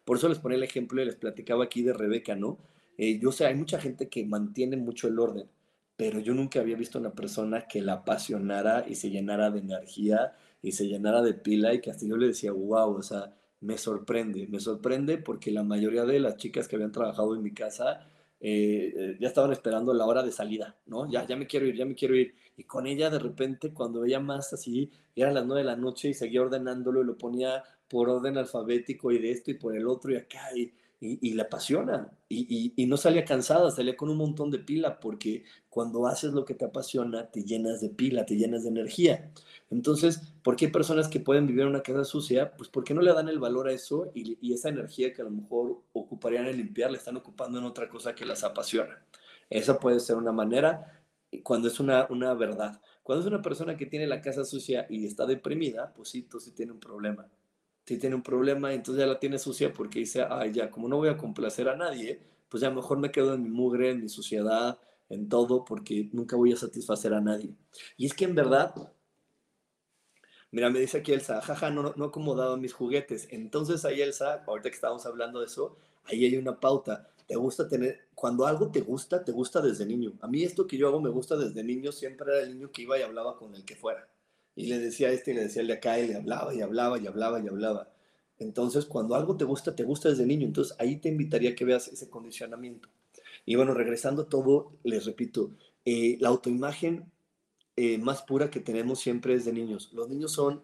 Por eso les ponía el ejemplo y les platicaba aquí de Rebeca, ¿no? Eh, yo sé, hay mucha gente que mantiene mucho el orden, pero yo nunca había visto una persona que la apasionara y se llenara de energía y se llenara de pila y que hasta yo le decía, wow, o sea, me sorprende, me sorprende porque la mayoría de las chicas que habían trabajado en mi casa eh, ya estaban esperando la hora de salida, ¿no? Ya, ya me quiero ir, ya me quiero ir. Y con ella de repente, cuando veía más así, eran las nueve de la noche y seguía ordenándolo y lo ponía por orden alfabético y de esto y por el otro y acá. Y, y, la apasiona y, y, no salía cansada, salía con un montón de pila porque cuando haces lo que te apasiona te llenas de pila, te llenas de energía. Entonces, ¿por qué hay personas que pueden vivir en una casa sucia? Pues porque no le dan el valor a eso y, esa energía que a lo mejor ocuparían en limpiar la están ocupando en otra cosa que las apasiona. Esa puede ser una manera cuando es una, verdad. Cuando es una persona que tiene la casa sucia y está deprimida, pues sí, sí tiene un problema. Sí tiene un problema, entonces ya la tiene sucia porque dice, ay, ya, como no voy a complacer a nadie, pues ya mejor me quedo en mi mugre, en mi suciedad, en todo, porque nunca voy a satisfacer a nadie. Y es que en verdad, mira, me dice aquí Elsa, jaja, no, no he acomodado mis juguetes. Entonces ahí Elsa, ahorita que estábamos hablando de eso, ahí hay una pauta. Te gusta tener, cuando algo te gusta, te gusta desde niño. A mí esto que yo hago me gusta desde niño, siempre era el niño que iba y hablaba con el que fuera. Y le decía a este y le decía el de acá y le hablaba y hablaba y hablaba y hablaba. Entonces, cuando algo te gusta, te gusta desde niño. Entonces, ahí te invitaría a que veas ese condicionamiento. Y bueno, regresando a todo, les repito, eh, la autoimagen eh, más pura que tenemos siempre es de niños. Los niños son,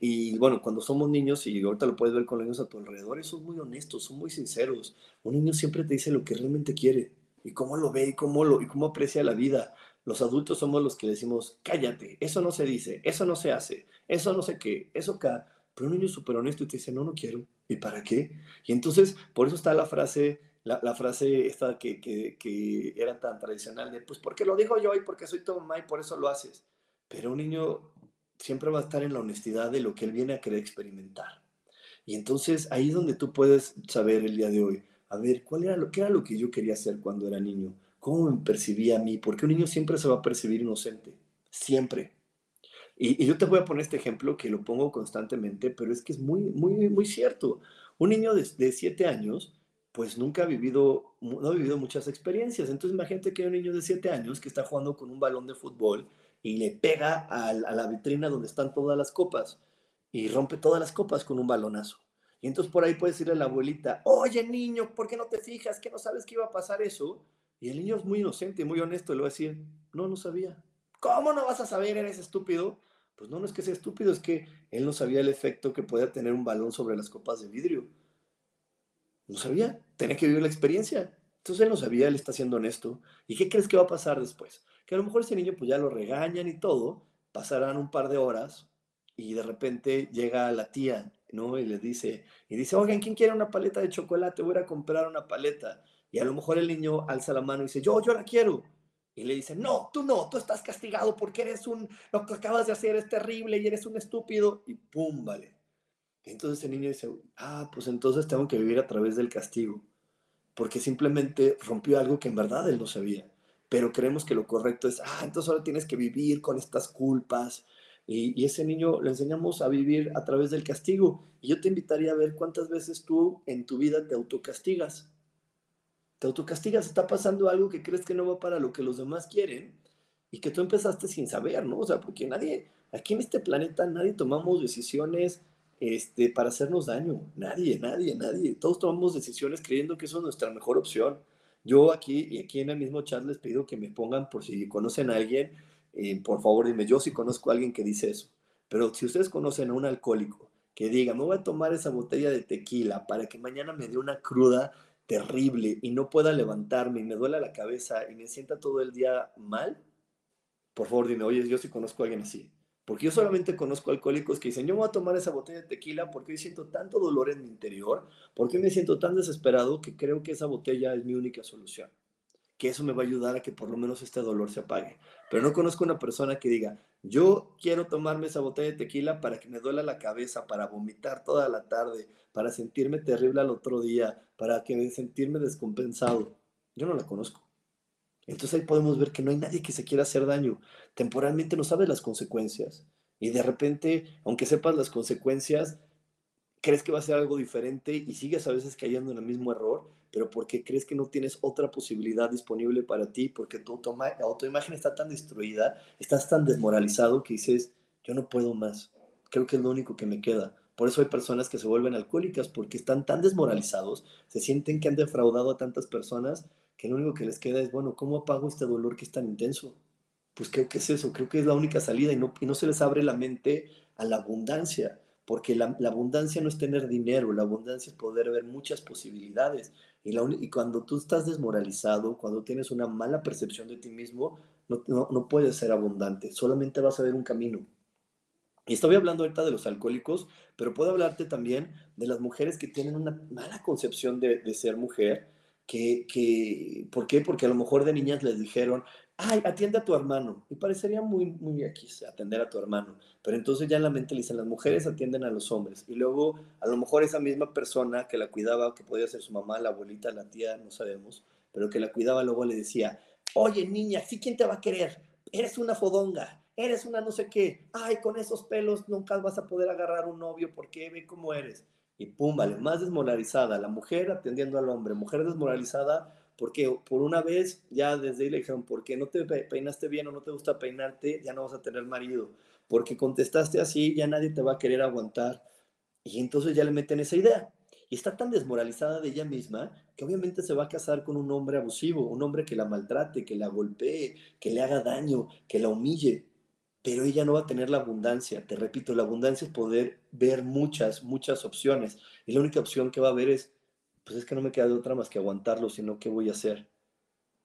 y bueno, cuando somos niños, y ahorita lo puedes ver con los niños a tu alrededor, son muy honestos, son muy sinceros. Un niño siempre te dice lo que realmente quiere y cómo lo ve y cómo, lo, y cómo aprecia la vida. Los adultos somos los que decimos, cállate, eso no se dice, eso no se hace, eso no sé qué, eso acá. Pero un niño súper honesto y te dice, no, no quiero. ¿Y para qué? Y entonces, por eso está la frase la, frase esta que, que, era tan tradicional de, pues porque lo digo yo y porque soy tu mamá y por eso lo haces. Pero un niño siempre va a estar en la honestidad de lo que él viene a querer experimentar. Y entonces ahí es donde tú puedes saber el día de hoy, a ver, ¿cuál era lo, qué era lo que yo quería hacer cuando era niño? ¿Cómo me percibía a mí? Porque un niño siempre se va a percibir inocente, siempre. Y, yo te voy a poner este ejemplo que lo pongo constantemente, pero es que es muy, muy, muy cierto. Un niño de, siete años pues nunca ha vivido, no ha vivido muchas experiencias. Entonces imagínate que hay un niño de 7 años que está jugando con un balón de fútbol y le pega a, la vitrina donde están todas las copas y rompe todas las copas con un balonazo. Y entonces por ahí puede decirle a la abuelita, oye niño, ¿por qué no te fijas que no sabes que iba a pasar eso? Y el niño es muy inocente y muy honesto, le va a decir, no, no sabía. ¿Cómo no vas a saber? Eres estúpido. Pues no, no es que sea estúpido, es que él no sabía el efecto que podía tener un balón sobre las copas de vidrio. No sabía, tenía que vivir la experiencia. Entonces él no sabía, él está siendo honesto. ¿Y qué crees que va a pasar después? Que a lo mejor ese niño pues ya lo regañan y todo, pasarán un par de horas y de repente llega la tía, ¿no? Y le dice, y dice, oigan, ¿quién quiere una paleta de chocolate? Voy a comprar una paleta. Y a lo mejor el niño alza la mano y dice, yo, yo la quiero. Y le dice, no, tú no, tú estás castigado porque eres un, lo que acabas de hacer es terrible y eres un estúpido. Y pum, vale. Entonces el niño dice, ah, pues entonces tengo que vivir a través del castigo, porque simplemente rompió algo que en verdad él no sabía. Pero creemos que lo correcto es, ah, entonces ahora tienes que vivir con estas culpas. Y, y ese niño le enseñamos a vivir a través del castigo. Y yo te invitaría a ver cuántas veces tú en tu vida te autocastigas. Te autocastigas, está pasando algo que crees que no va para lo que los demás quieren y que tú empezaste sin saber, ¿no? O sea, porque nadie, aquí en este planeta, nadie tomamos decisiones este, para hacernos daño. Nadie, nadie, nadie. Todos tomamos decisiones creyendo que eso es nuestra mejor opción. Yo aquí y aquí en el mismo chat les pido que me pongan por si conocen a alguien, eh, por favor dime, yo sí conozco a alguien que dice eso. Pero si ustedes conocen a un alcohólico que diga, me voy a tomar esa botella de tequila para que mañana me dé una cruda terrible y no pueda levantarme y me duela la cabeza y me sienta todo el día mal, por favor dime, oye, yo sí conozco a alguien así. Porque yo solamente conozco alcohólicos que dicen, yo voy a tomar esa botella de tequila porque hoy siento tanto dolor en mi interior, porque me siento tan desesperado que creo que esa botella es mi única solución. Que eso me va a ayudar a que por lo menos este dolor se apague. Pero no conozco una persona que diga, yo quiero tomarme esa botella de tequila para que me duela la cabeza, para vomitar toda la tarde, para sentirme terrible al otro día, para que sentirme descompensado. Yo no la conozco. Entonces ahí podemos ver que no hay nadie que se quiera hacer daño. Temporalmente no sabes las consecuencias. Y de repente, aunque sepas las consecuencias, crees que va a ser algo diferente y sigues a veces cayendo en el mismo error, pero porque crees que no tienes otra posibilidad disponible para ti, porque tu autoimagen está tan destruida, estás tan desmoralizado que dices, yo no puedo más, creo que es lo único que me queda. Por eso hay personas que se vuelven alcohólicas, porque están tan desmoralizados, se sienten que han defraudado a tantas personas que lo único que les queda es, bueno, ¿cómo apago este dolor que es tan intenso? Pues creo que es eso, creo que es la única salida y no, y no se les abre la mente a la abundancia, porque la, abundancia no es tener dinero, la abundancia es poder ver muchas posibilidades. Y, cuando tú estás desmoralizado, cuando tienes una mala percepción de ti mismo, no, no, puedes ser abundante, solamente vas a ver un camino. Y estoy hablando ahorita de los alcohólicos, pero puedo hablarte también de las mujeres que tienen una mala concepción de, de ser mujer que, que, ¿por qué? Porque a lo mejor de niñas les dijeron, ay, atiende a tu hermano. Y parecería muy, muy aquí atender a tu hermano. Pero entonces ya en la mente le dicen, las mujeres atienden a los hombres. Y luego, a lo mejor esa misma persona que la cuidaba, que podía ser su mamá, la abuelita, la tía, no sabemos, pero que la cuidaba, luego le decía, oye, niña, ¿sí quién te va a querer? Eres una fodonga, eres una no sé qué. Ay, con esos pelos nunca vas a poder agarrar un novio porque ve cómo eres. Y pum, vale, más desmoralizada. La mujer atendiendo al hombre, mujer desmoralizada porque por una vez ya desde ahí porque no te peinaste bien o no te gusta peinarte, ya no vas a tener marido. Porque contestaste así, ya nadie te va a querer aguantar. Y entonces ya le meten esa idea. Y está tan desmoralizada de ella misma que obviamente se va a casar con un hombre abusivo, un hombre que la maltrate, que la golpee, que le haga daño, que la humille. Pero ella no va a tener la abundancia. Te repito, la abundancia es poder ver muchas, muchas opciones. Y la única opción que va a ver es pues es que no me queda de otra más que aguantarlo, sino qué voy a hacer.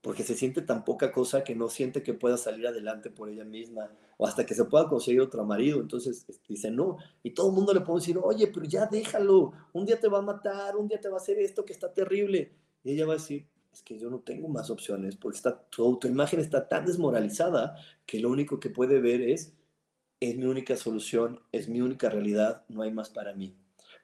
Porque se siente tan poca cosa que no siente que pueda salir adelante por ella misma o hasta que se pueda conseguir otro marido. Entonces dice no. Y todo el mundo le puede decir, oye, pero ya déjalo. Un día te va a matar, un día te va a hacer esto que está terrible. Y ella va a decir, es que yo no tengo más opciones porque está, tu autoimagen está tan desmoralizada que lo único que puede ver es, es mi única solución, es mi única realidad, no hay más para mí.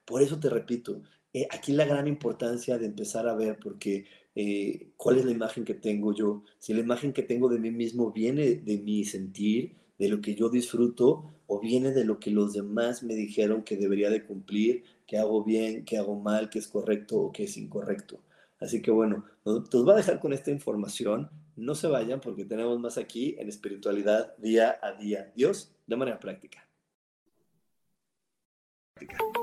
Por eso te repito, eh, aquí la gran importancia de empezar a ver, porque eh, cuál es la imagen que tengo yo. Si la imagen que tengo de mí mismo viene de mi sentir, de lo que yo disfruto, o viene de lo que los demás me dijeron que debería de cumplir, que hago bien, que hago mal, que es correcto o que es incorrecto. Así que bueno, nos, va a dejar con esta información. No se vayan porque tenemos más aquí en espiritualidad día a día. Dios, de manera práctica. práctica.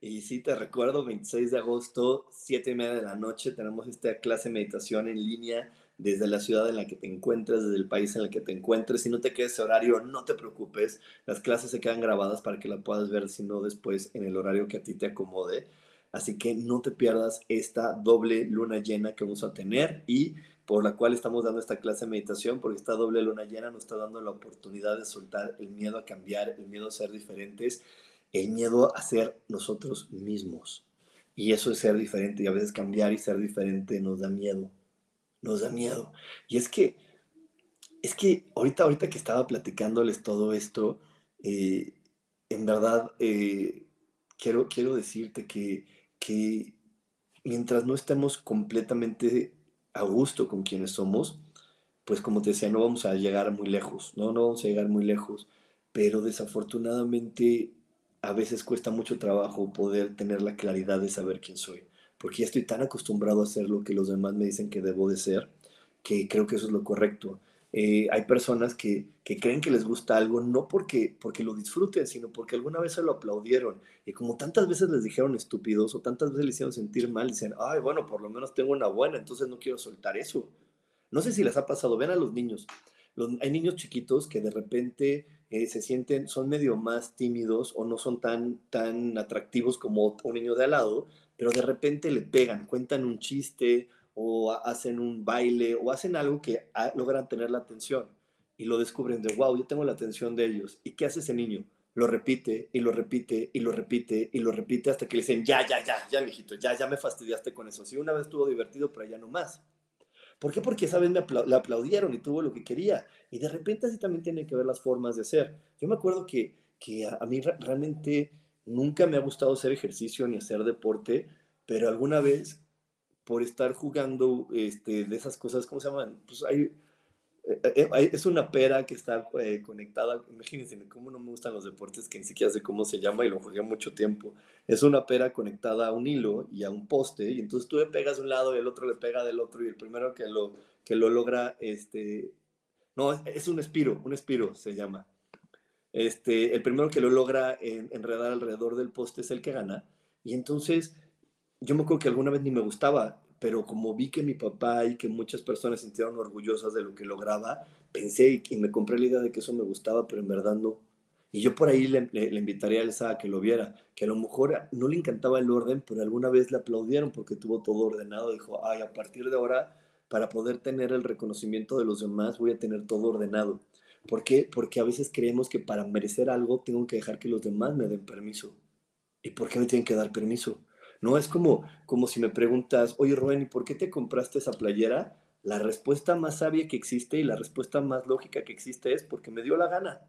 Y sí, te recuerdo, 26 de agosto, 7 y media de la noche, tenemos esta clase de meditación en línea desde la ciudad en la que te encuentres, desde el país en el que te encuentres. Si no te queda ese horario, no te preocupes. Las clases se quedan grabadas para que la puedas ver, si no, después en el horario que a ti te acomode. Así que no te pierdas esta doble luna llena que vamos a tener y por la cual estamos dando esta clase de meditación, porque esta doble luna llena nos está dando la oportunidad de soltar el miedo a cambiar, el miedo a ser diferentes, el miedo a ser nosotros mismos. Y eso es ser diferente, y a veces cambiar y ser diferente nos da miedo, nos da miedo. Y es que, es que ahorita, ahorita que estaba platicándoles todo esto, eh, en verdad, eh, quiero, quiero decirte que, que mientras no estemos completamente a gusto con quienes somos, pues como te decía, no vamos a llegar muy lejos, ¿no? No vamos a llegar muy lejos, pero desafortunadamente a veces cuesta mucho trabajo poder tener la claridad de saber quién soy, porque ya estoy tan acostumbrado a hacer lo que los demás me dicen que debo de ser, que creo que eso es lo correcto. Eh, hay personas que, que, creen que les gusta algo no porque, porque lo disfruten, sino porque alguna vez se lo aplaudieron. Y como tantas veces les dijeron estúpidos o tantas veces les hicieron sentir mal, dicen, ay, bueno, por lo menos tengo una buena, entonces no quiero soltar eso. No sé si les ha pasado, ven a los niños. hay niños chiquitos que de repente eh, se sienten, son medio más tímidos o no son tan, tan atractivos como un niño de al lado, pero de repente le pegan, cuentan un chiste o hacen un baile o hacen algo que logran tener la atención y lo descubren de, wow, yo tengo la atención de ellos. ¿Y qué hace ese niño? Lo repite y lo repite y lo repite y lo repite hasta que le dicen, ya, ya, ya, ya, mijito, ya, ya me fastidiaste con eso. Sí, una vez estuvo divertido, pero ya no más. ¿Por qué? Porque esa vez me le aplaudieron y tuvo lo que quería. Y de repente así también tienen que ver las formas de ser. Yo me acuerdo que, que a, mí realmente nunca me ha gustado hacer ejercicio ni hacer deporte, pero alguna vez por estar jugando este, de esas cosas, ¿cómo se llaman? Pues hay, es una pera que está eh, conectada, imagínense cómo no me gustan los deportes que ni siquiera sé cómo se llama y lo jugué mucho tiempo. Es una pera conectada a un hilo y a un poste y entonces tú le pegas de un lado y el otro le pega del otro y el primero que lo, que lo logra, este, no, es un espiro, un espiro se llama. Este, el primero que lo logra enredar alrededor del poste es el que gana y entonces yo me acuerdo que alguna vez ni me gustaba pero como vi que mi papá y que muchas personas sintieron orgullosas de lo que lograba, pensé y, me compré la idea de que eso me gustaba, pero en verdad no. Y yo por ahí le, invitaría a Elsa a que lo viera, que a lo mejor no le encantaba el orden, pero alguna vez le aplaudieron porque tuvo todo ordenado. Dijo, ay, a partir de ahora, para poder tener el reconocimiento de los demás, voy a tener todo ordenado. ¿Por qué? Porque a veces creemos que para merecer algo tengo que dejar que los demás me den permiso. ¿Y por qué me tienen que dar permiso? ¿No? Es como, como si me preguntas, oye Rubén, ¿y por qué te compraste esa playera? La respuesta más sabia que existe y la respuesta más lógica que existe es porque me dio la gana.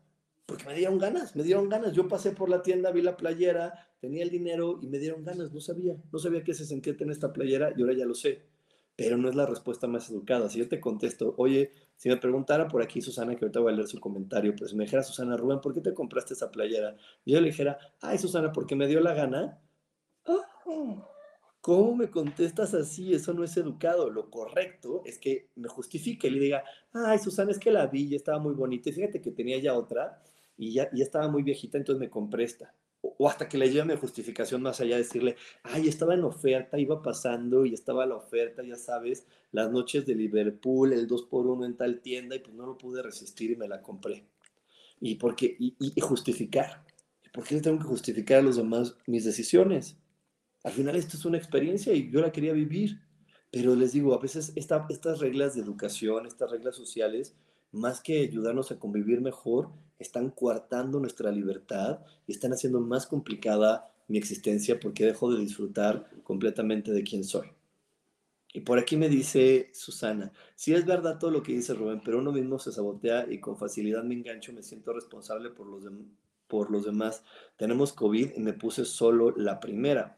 Porque me dieron ganas, me dieron ganas. Yo pasé por la tienda, vi la playera, tenía el dinero y me dieron ganas. No sabía, no sabía qué se sentía tener esta playera y ahora ya lo sé. Pero no es la respuesta más educada. Si yo te contesto, oye, si me preguntara por aquí Susana, que ahorita voy a leer su comentario, pues me dijera Susana, Rubén, ¿por qué te compraste esa playera? Y yo le dijera, ay Susana, porque me dio la gana ¿Cómo me contestas así? Eso no es educado. Lo correcto es que me justifique y le diga, ay, Susana, es que la vi y estaba muy bonita. Y fíjate que tenía ya otra y ya, ya estaba muy viejita, entonces me compré esta. O, hasta que le lleve mi justificación más allá, decirle, ay, estaba en oferta, iba pasando y estaba la oferta, ya sabes, las noches de Liverpool, el 2x1 en tal tienda y pues no lo pude resistir y me la compré. Y, porque, y, y justificar. ¿Por qué tengo que justificar a los demás mis decisiones? Al final esto es una experiencia y yo la quería vivir. Pero les digo, a veces estas reglas de educación, estas reglas sociales, más que ayudarnos a convivir mejor, están coartando nuestra libertad y están haciendo más complicada mi existencia porque dejo de disfrutar completamente de quién soy. Y por aquí me dice Susana, sí es verdad todo lo que dice Rubén, pero uno mismo se sabotea y con facilidad me engancho, me siento responsable por los, por los demás. Tenemos COVID y me puse solo la primera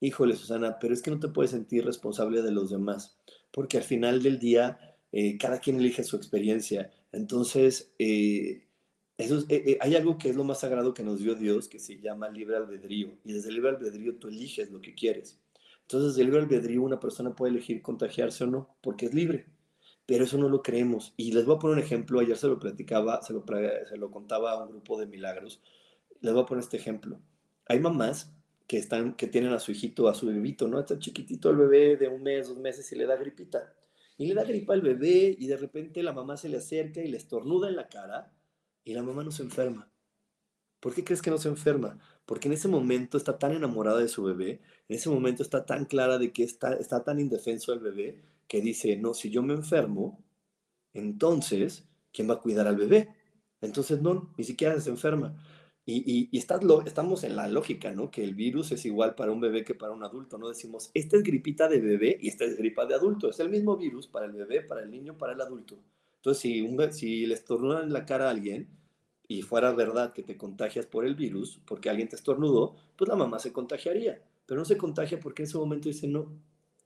híjole Susana, pero es que no te puedes sentir responsable de los demás, porque al final del día eh, cada quien elige su experiencia. Entonces, eh, eh, hay algo que es lo más sagrado que nos dio Dios, que se llama libre albedrío, y desde el libre albedrío tú eliges lo que quieres. Entonces, desde el libre albedrío una persona puede elegir contagiarse o no, porque es libre. Pero eso no lo creemos. Y les voy a poner un ejemplo. Ayer se lo platicaba, se lo, se lo contaba a un grupo de milagros. Les voy a poner este ejemplo. Hay mamás que, están, que tienen a su hijito, a su bebito, ¿no? Está chiquitito el bebé de un mes, dos meses y le da gripita. Y le da gripa al bebé y de repente la mamá se le acerca y le estornuda en la cara y la mamá no se enferma. ¿Por qué crees que no se enferma? Porque en ese momento está tan enamorada de su bebé, en ese momento está tan clara de que está, está tan indefenso el bebé que dice, no, si yo me enfermo, entonces, ¿quién va a cuidar al bebé? Entonces, no, ni siquiera se enferma. Y, estamos en la lógica, ¿no? Que el virus es igual para un bebé que para un adulto. No decimos, esta es gripita de bebé y esta es gripa de adulto. Es el mismo virus para el bebé, para el niño, para el adulto. Entonces, si, un, si le estornudan en la cara a alguien y fuera verdad que te contagias por el virus, porque alguien te estornudó, pues la mamá se contagiaría. Pero no se contagia porque en ese momento dice, no,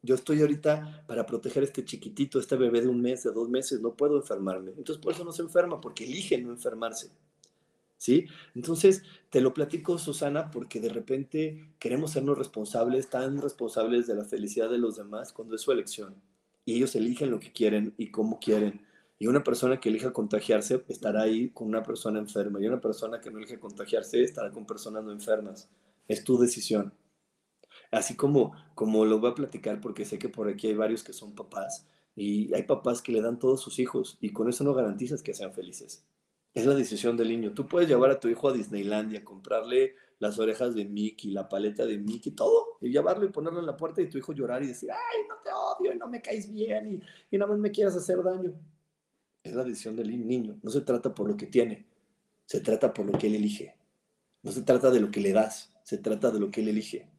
yo estoy ahorita para proteger a este chiquitito, este bebé de un mes, de dos meses, no puedo enfermarme. Entonces, por eso no se enferma, porque elige no enfermarse. Entonces, te lo platico, Susana, porque de repente queremos sernos responsables, tan responsables de la felicidad de los demás cuando es su elección. Y ellos eligen lo que quieren y cómo quieren. Y una persona que elija contagiarse estará ahí con una persona enferma. Y una persona que no elige contagiarse estará con personas no enfermas. Es tu decisión. Así como, como lo voy a platicar, porque sé que por aquí hay varios que son papás. Y hay papás que le dan todos sus hijos y con eso no garantizas que sean felices. Es la decisión del niño. Tú puedes llevar a tu hijo a Disneylandia, comprarle las orejas de Mickey, la paleta de Mickey, todo, y llevarlo y ponerlo en la puerta y tu hijo llorar y decir, ay, no te odio y no me caes bien y, y nada más me quieras hacer daño. Es la decisión del niño. No se trata por lo que tiene, se trata por lo que él elige. No se trata de lo que le das, se trata de lo que él elige.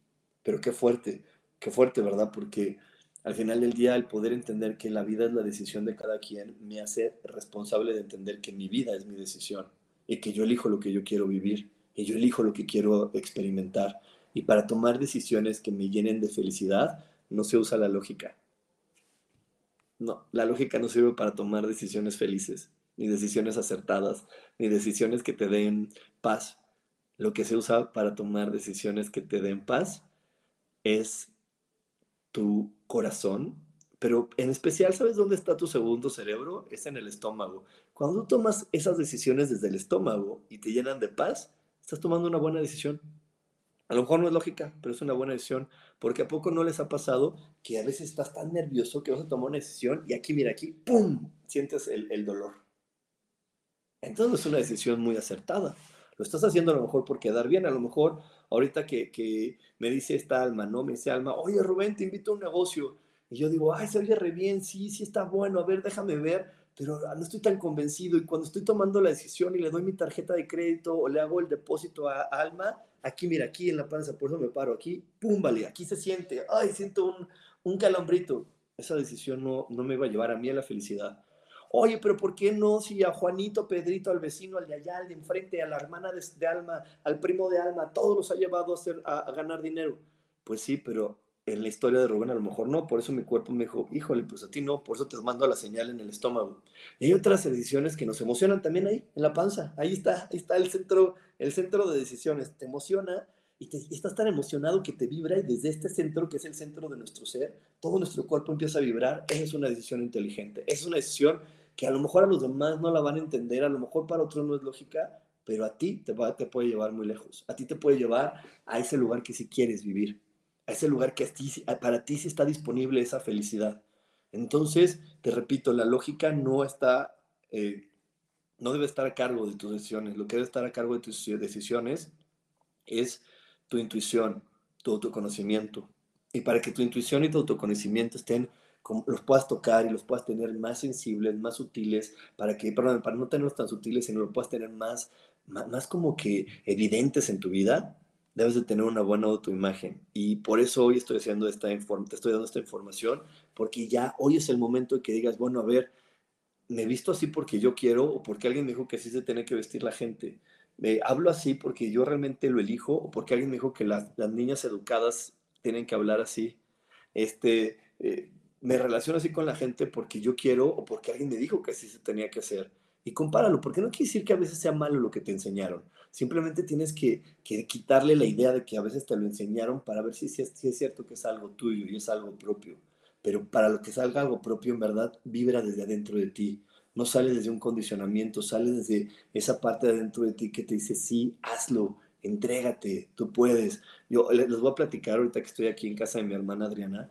Pero qué fuerte, qué fuerte, ¿verdad? Porque al final del día el poder entender que la vida es la decisión de cada quien me hace responsable de entender que mi vida es mi decisión y que yo elijo lo que yo quiero vivir y yo elijo lo que quiero experimentar. Y para tomar decisiones que me llenen de felicidad, no se usa la lógica. No, la lógica no sirve para tomar decisiones felices, ni decisiones acertadas, ni decisiones que te den paz. Lo que se usa para tomar decisiones que te den paz es tu corazón, pero en especial, ¿sabes dónde está tu segundo cerebro? Es en el estómago. Cuando tú tomas esas decisiones desde el estómago y te llenan de paz, estás tomando una buena decisión. A lo mejor no es lógica, pero es una buena decisión, porque a poco no les ha pasado que a veces estás tan nervioso que vas a tomar una decisión y aquí, mira, aquí, ¡pum!, sientes el, el dolor. Entonces es una decisión muy acertada. Lo estás haciendo a lo mejor por quedar bien, a lo mejor ahorita que, que, me dice esta alma, ¿no? Me dice alma, oye Rubén, te invito a un negocio. Y yo digo, ay, se oye re bien, sí, sí está bueno, a ver, déjame ver, pero no estoy tan convencido. Y cuando estoy tomando la decisión y le doy mi tarjeta de crédito o le hago el depósito a alma, aquí, mira, aquí en la panza, por eso me paro aquí, pum, vale, aquí se siente, ay, siento un, un calambrito. Esa decisión no, no me va a llevar a mí a la felicidad. Oye, pero ¿por qué no si a Juanito, Pedrito, al vecino, al de allá, al de enfrente, a la hermana de, Alma, al primo de Alma, todos los ha llevado a, ganar dinero? Pues sí, pero en la historia de Rubén a lo mejor no, por eso mi cuerpo me dijo, híjole, pues a ti no, por eso te mando la señal en el estómago. Y hay otras decisiones que nos emocionan también ahí, en la panza, ahí está, ahí está el centro, el centro de decisiones, te emociona y, estás tan emocionado que te vibra y desde este centro, que es el centro de nuestro ser, todo nuestro cuerpo empieza a vibrar, esa es una decisión inteligente, es una decisión que a lo mejor a los demás no la van a entender, a lo mejor para otros no es lógica, pero a ti te, va, te puede llevar muy lejos, a ti te puede llevar a ese lugar que si quieres vivir, a ese lugar que para ti sí está disponible esa felicidad. Entonces, te repito, la lógica no está, eh, no debe estar a cargo de tus decisiones, lo que debe estar a cargo de tus decisiones es tu intuición, tu autoconocimiento. Y para que tu intuición y tu autoconocimiento estén, los puedas tocar y los puedas tener más sensibles, más sutiles, para que, perdón, para no tenerlos tan sutiles, sino los puedas tener más, más, como que evidentes en tu vida, debes de tener una buena autoimagen. Y por eso hoy estoy haciendo esta te estoy dando esta información, porque ya hoy es el momento de que digas, bueno, a ver, me visto así porque yo quiero o porque alguien me dijo que así se tiene que vestir la gente hablo así porque yo realmente lo elijo o porque alguien me dijo que las, niñas educadas tienen que hablar así. Este, eh, me relaciono así con la gente porque yo quiero o porque alguien me dijo que así se tenía que hacer. Y compáralo, porque no quiere decir que a veces sea malo lo que te enseñaron. Simplemente tienes que, quitarle la idea de que a veces te lo enseñaron para ver si, es cierto que es algo tuyo y es algo propio. Pero para lo que salga algo propio, en verdad, vibra desde adentro de ti no sale desde un condicionamiento, sale desde esa parte de adentro de ti que te dice, sí, hazlo, entrégate, tú puedes. Yo les voy a platicar ahorita que estoy aquí en casa de mi hermana Adriana.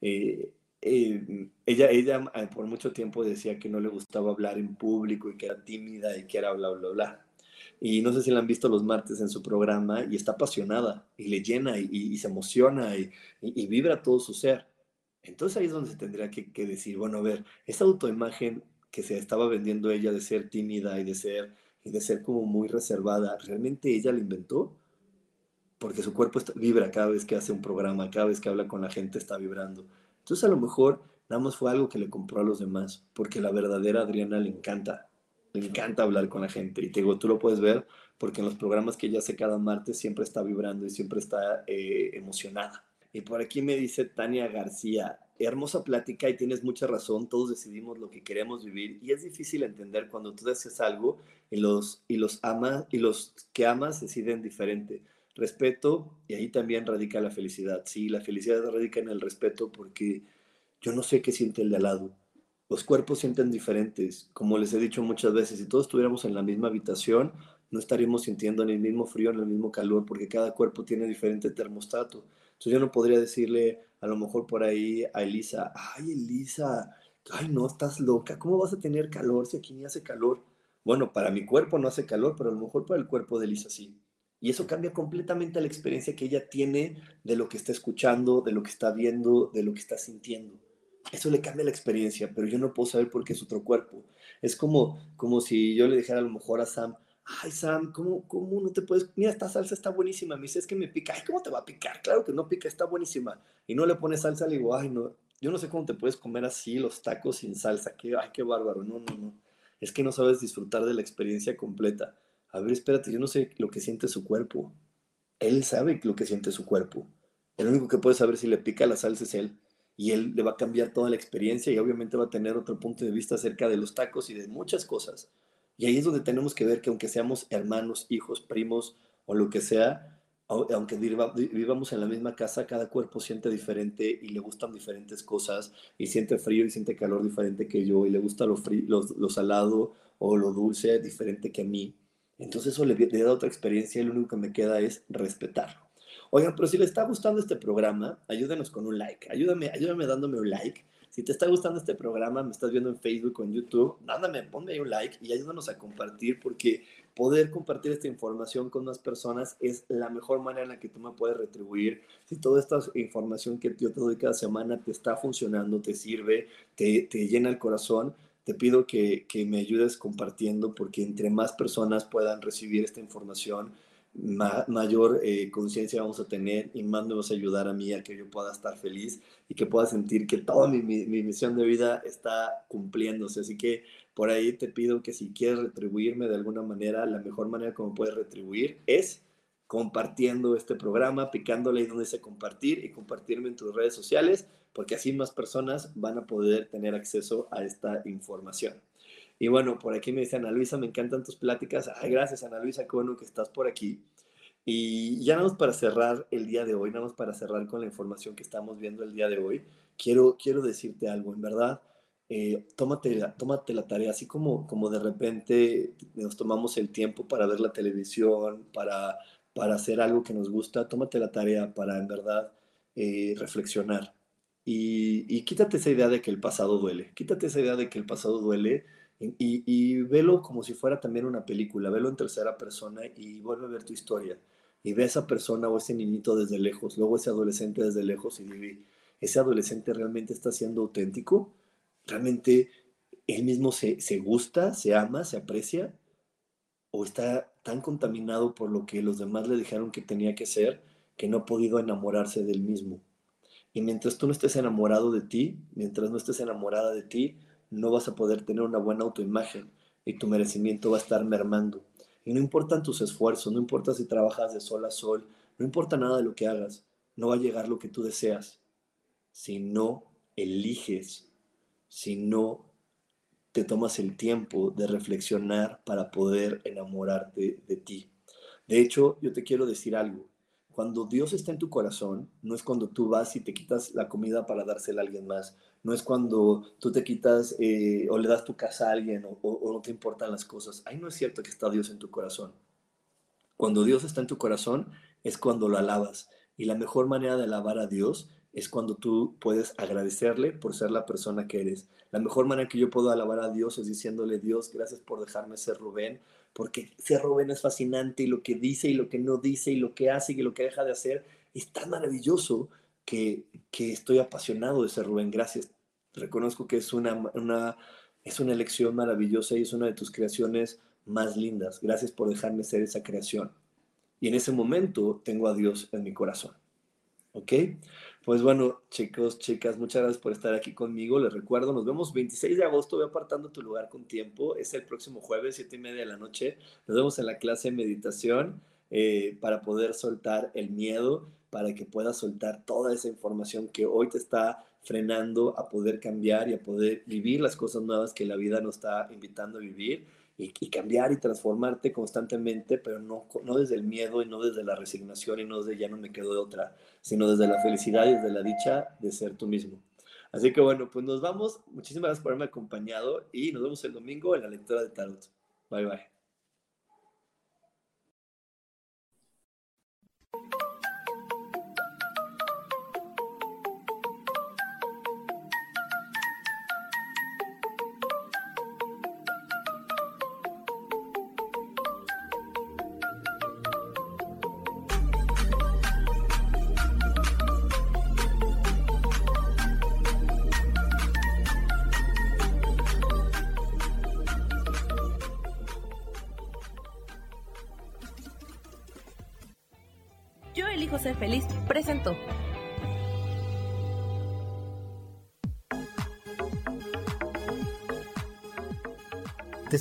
Eh, eh, ella, ella eh, por mucho tiempo decía que no le gustaba hablar en público y que era tímida y que era bla, bla, bla. Y no sé si la han visto los martes en su programa y está apasionada y le llena y, se emociona y, vibra todo su ser. Entonces ahí es donde se tendría que, decir, bueno, a ver, esa autoimagen que se estaba vendiendo ella de ser tímida y de ser, y de ser como muy reservada, ¿realmente ella la inventó? Porque su cuerpo vibra cada vez que hace un programa, cada vez que habla con la gente está vibrando. Entonces a lo mejor nada más fue algo que le compró a los demás, porque la verdadera Adriana le encanta, le encanta hablar con la gente. Y te digo, tú lo puedes ver porque en los programas que ella hace cada martes siempre está vibrando y siempre está eh, emocionada. Y por aquí me dice Tania García, hermosa plática y tienes mucha razón, todos decidimos lo que queremos vivir y es difícil entender cuando tú deseas algo y los, y los amas y los que amas deciden diferente. Respeto y ahí también radica la felicidad. Sí, la felicidad radica en el respeto porque yo no sé qué siente el de al lado. Los cuerpos sienten diferentes. Como les he dicho muchas veces, si todos estuviéramos en la misma habitación, no estaríamos sintiendo ni el mismo frío ni el mismo calor porque cada cuerpo tiene diferente termostato. Entonces yo no podría decirle a lo mejor por ahí a Elisa, ay Elisa, ay, no, estás loca, ¿cómo vas a tener calor si aquí ni hace calor? Bueno, para mi cuerpo no hace calor, pero a lo mejor para el cuerpo de Lisa sí. Y eso cambia completamente la experiencia que ella tiene de lo que está escuchando, de lo que está viendo, de lo que está sintiendo. Eso le cambia la experiencia, pero yo no puedo saber por qué es otro cuerpo. Es como, como si yo le dijera a lo mejor a Sam, ay Sam, ¿cómo, ¿cómo no te puedes? Mira, esta salsa está buenísima. Me dice, es que me pica. Ay, ¿cómo te va a picar? Claro que no pica, está buenísima. Y no le pones salsa, le digo, ay, no, yo no sé cómo te puedes comer así los tacos sin salsa. Qué, ay, qué bárbaro. No, no, no. Es que no sabes disfrutar de la experiencia completa a ver, espérate, yo no sé lo que siente su cuerpo. Él sabe lo que siente su cuerpo. El único que puede saber si le pica la salsa es él. Y él le va a cambiar toda la experiencia y obviamente va a tener otro punto de vista acerca de los tacos y de muchas cosas. Y ahí es donde tenemos que ver que aunque seamos hermanos, hijos, primos o lo que sea, aunque vivamos en la misma casa, cada cuerpo siente diferente y le gustan diferentes cosas y siente frío y siente calor diferente que yo y le gusta lo, lo salado o lo dulce diferente que a mí. Entonces eso le, da otra experiencia y lo único que me queda es respetarlo. Oigan, pero si le está gustando este programa, ayúdenos con un like. Ayúdame, ayúdame dándome un like. Si te está gustando este programa, me estás viendo en Facebook o en YouTube, mándame, ponme ahí un like y ayúdanos a compartir porque poder compartir esta información con más personas es la mejor manera en la que tú me puedes retribuir. Si toda esta información que yo te doy cada semana te está funcionando, te sirve, te llena el corazón, te pido que, me ayudes compartiendo porque entre más personas puedan recibir esta información, mayor eh, conciencia vamos a tener y más me vas a ayudar a mí a que yo pueda estar feliz y que pueda sentir que toda mi, mi, misión de vida está cumpliéndose. Así que por ahí te pido que si quieres retribuirme de alguna manera, la mejor manera como puedes retribuir es compartiendo este programa, picándole ahí donde dice compartir y compartirme en tus redes sociales porque así más personas van a poder tener acceso a esta información. Y bueno, por aquí me dice Ana Luisa, me encantan tus pláticas. Ay, gracias Ana Luisa, qué bueno que estás por aquí. Y ya nada más para cerrar el día de hoy, nada más para cerrar con la información que estamos viendo el día de hoy, quiero, quiero decirte algo, en verdad, eh, tómate, tómate la tarea, así como, como de repente nos tomamos el tiempo para ver la televisión, para, para hacer algo que nos gusta, tómate la tarea para en verdad eh, reflexionar y, quítate esa idea de que el pasado duele, quítate esa idea de que el pasado duele y, y, velo como si fuera también una película, velo en tercera persona y vuelve a ver tu historia. Y ve a esa persona o ese niñito desde lejos, luego ese adolescente desde lejos y dime, ¿ese adolescente realmente está siendo auténtico? ¿Realmente él mismo se, se gusta, se ama, se aprecia? ¿O está tan contaminado por lo que los demás le dijeron que tenía que ser que no ha podido enamorarse del mismo? Y mientras tú no estés enamorado de ti, mientras no estés enamorada de ti, no vas a poder tener una buena autoimagen y tu merecimiento va a estar mermando. Y no importan tus esfuerzos, no importa si trabajas de sol a sol, no importa nada de lo que hagas, no va a llegar lo que tú deseas si no eliges, si no te tomas el tiempo de reflexionar para poder enamorarte de ti. De hecho, yo te quiero decir algo. Cuando Dios está en tu corazón, no es cuando tú vas y te quitas la comida para dársela a alguien más, no es cuando tú te quitas eh, o le das tu casa a alguien o, no te importan las cosas. Ahí no es cierto que está Dios en tu corazón. Cuando Dios está en tu corazón es cuando lo alabas. Y la mejor manera de alabar a Dios es cuando tú puedes agradecerle por ser la persona que eres. La mejor manera que yo puedo alabar a Dios es diciéndole, Dios, gracias por dejarme ser Rubén, porque ser Rubén es fascinante y lo que dice y lo que no dice y lo que hace y lo que deja de hacer es tan maravilloso que, que estoy apasionado de ser Rubén. Gracias. Reconozco que es una, una, es una elección maravillosa y es una de tus creaciones más lindas. Gracias por dejarme ser esa creación. Y en ese momento tengo a Dios en mi corazón. ¿Ok? Pues bueno, chicos, chicas, muchas gracias por estar aquí conmigo. Les recuerdo, nos vemos 26 de agosto, voy apartando tu lugar con tiempo. Es el próximo jueves, 7 y media de la noche. Nos vemos en la clase de meditación eh, para poder soltar el miedo, para que puedas soltar toda esa información que hoy te está frenando a poder cambiar y a poder vivir las cosas nuevas que la vida nos está invitando a vivir y, cambiar y transformarte constantemente, pero no, no desde el miedo y no desde la resignación y no desde ya no me quedo de otra, sino desde la felicidad y desde la dicha de ser tú mismo. Así que bueno, pues nos vamos. Muchísimas gracias por haberme acompañado y nos vemos el domingo en la lectura de Tarot. Bye bye.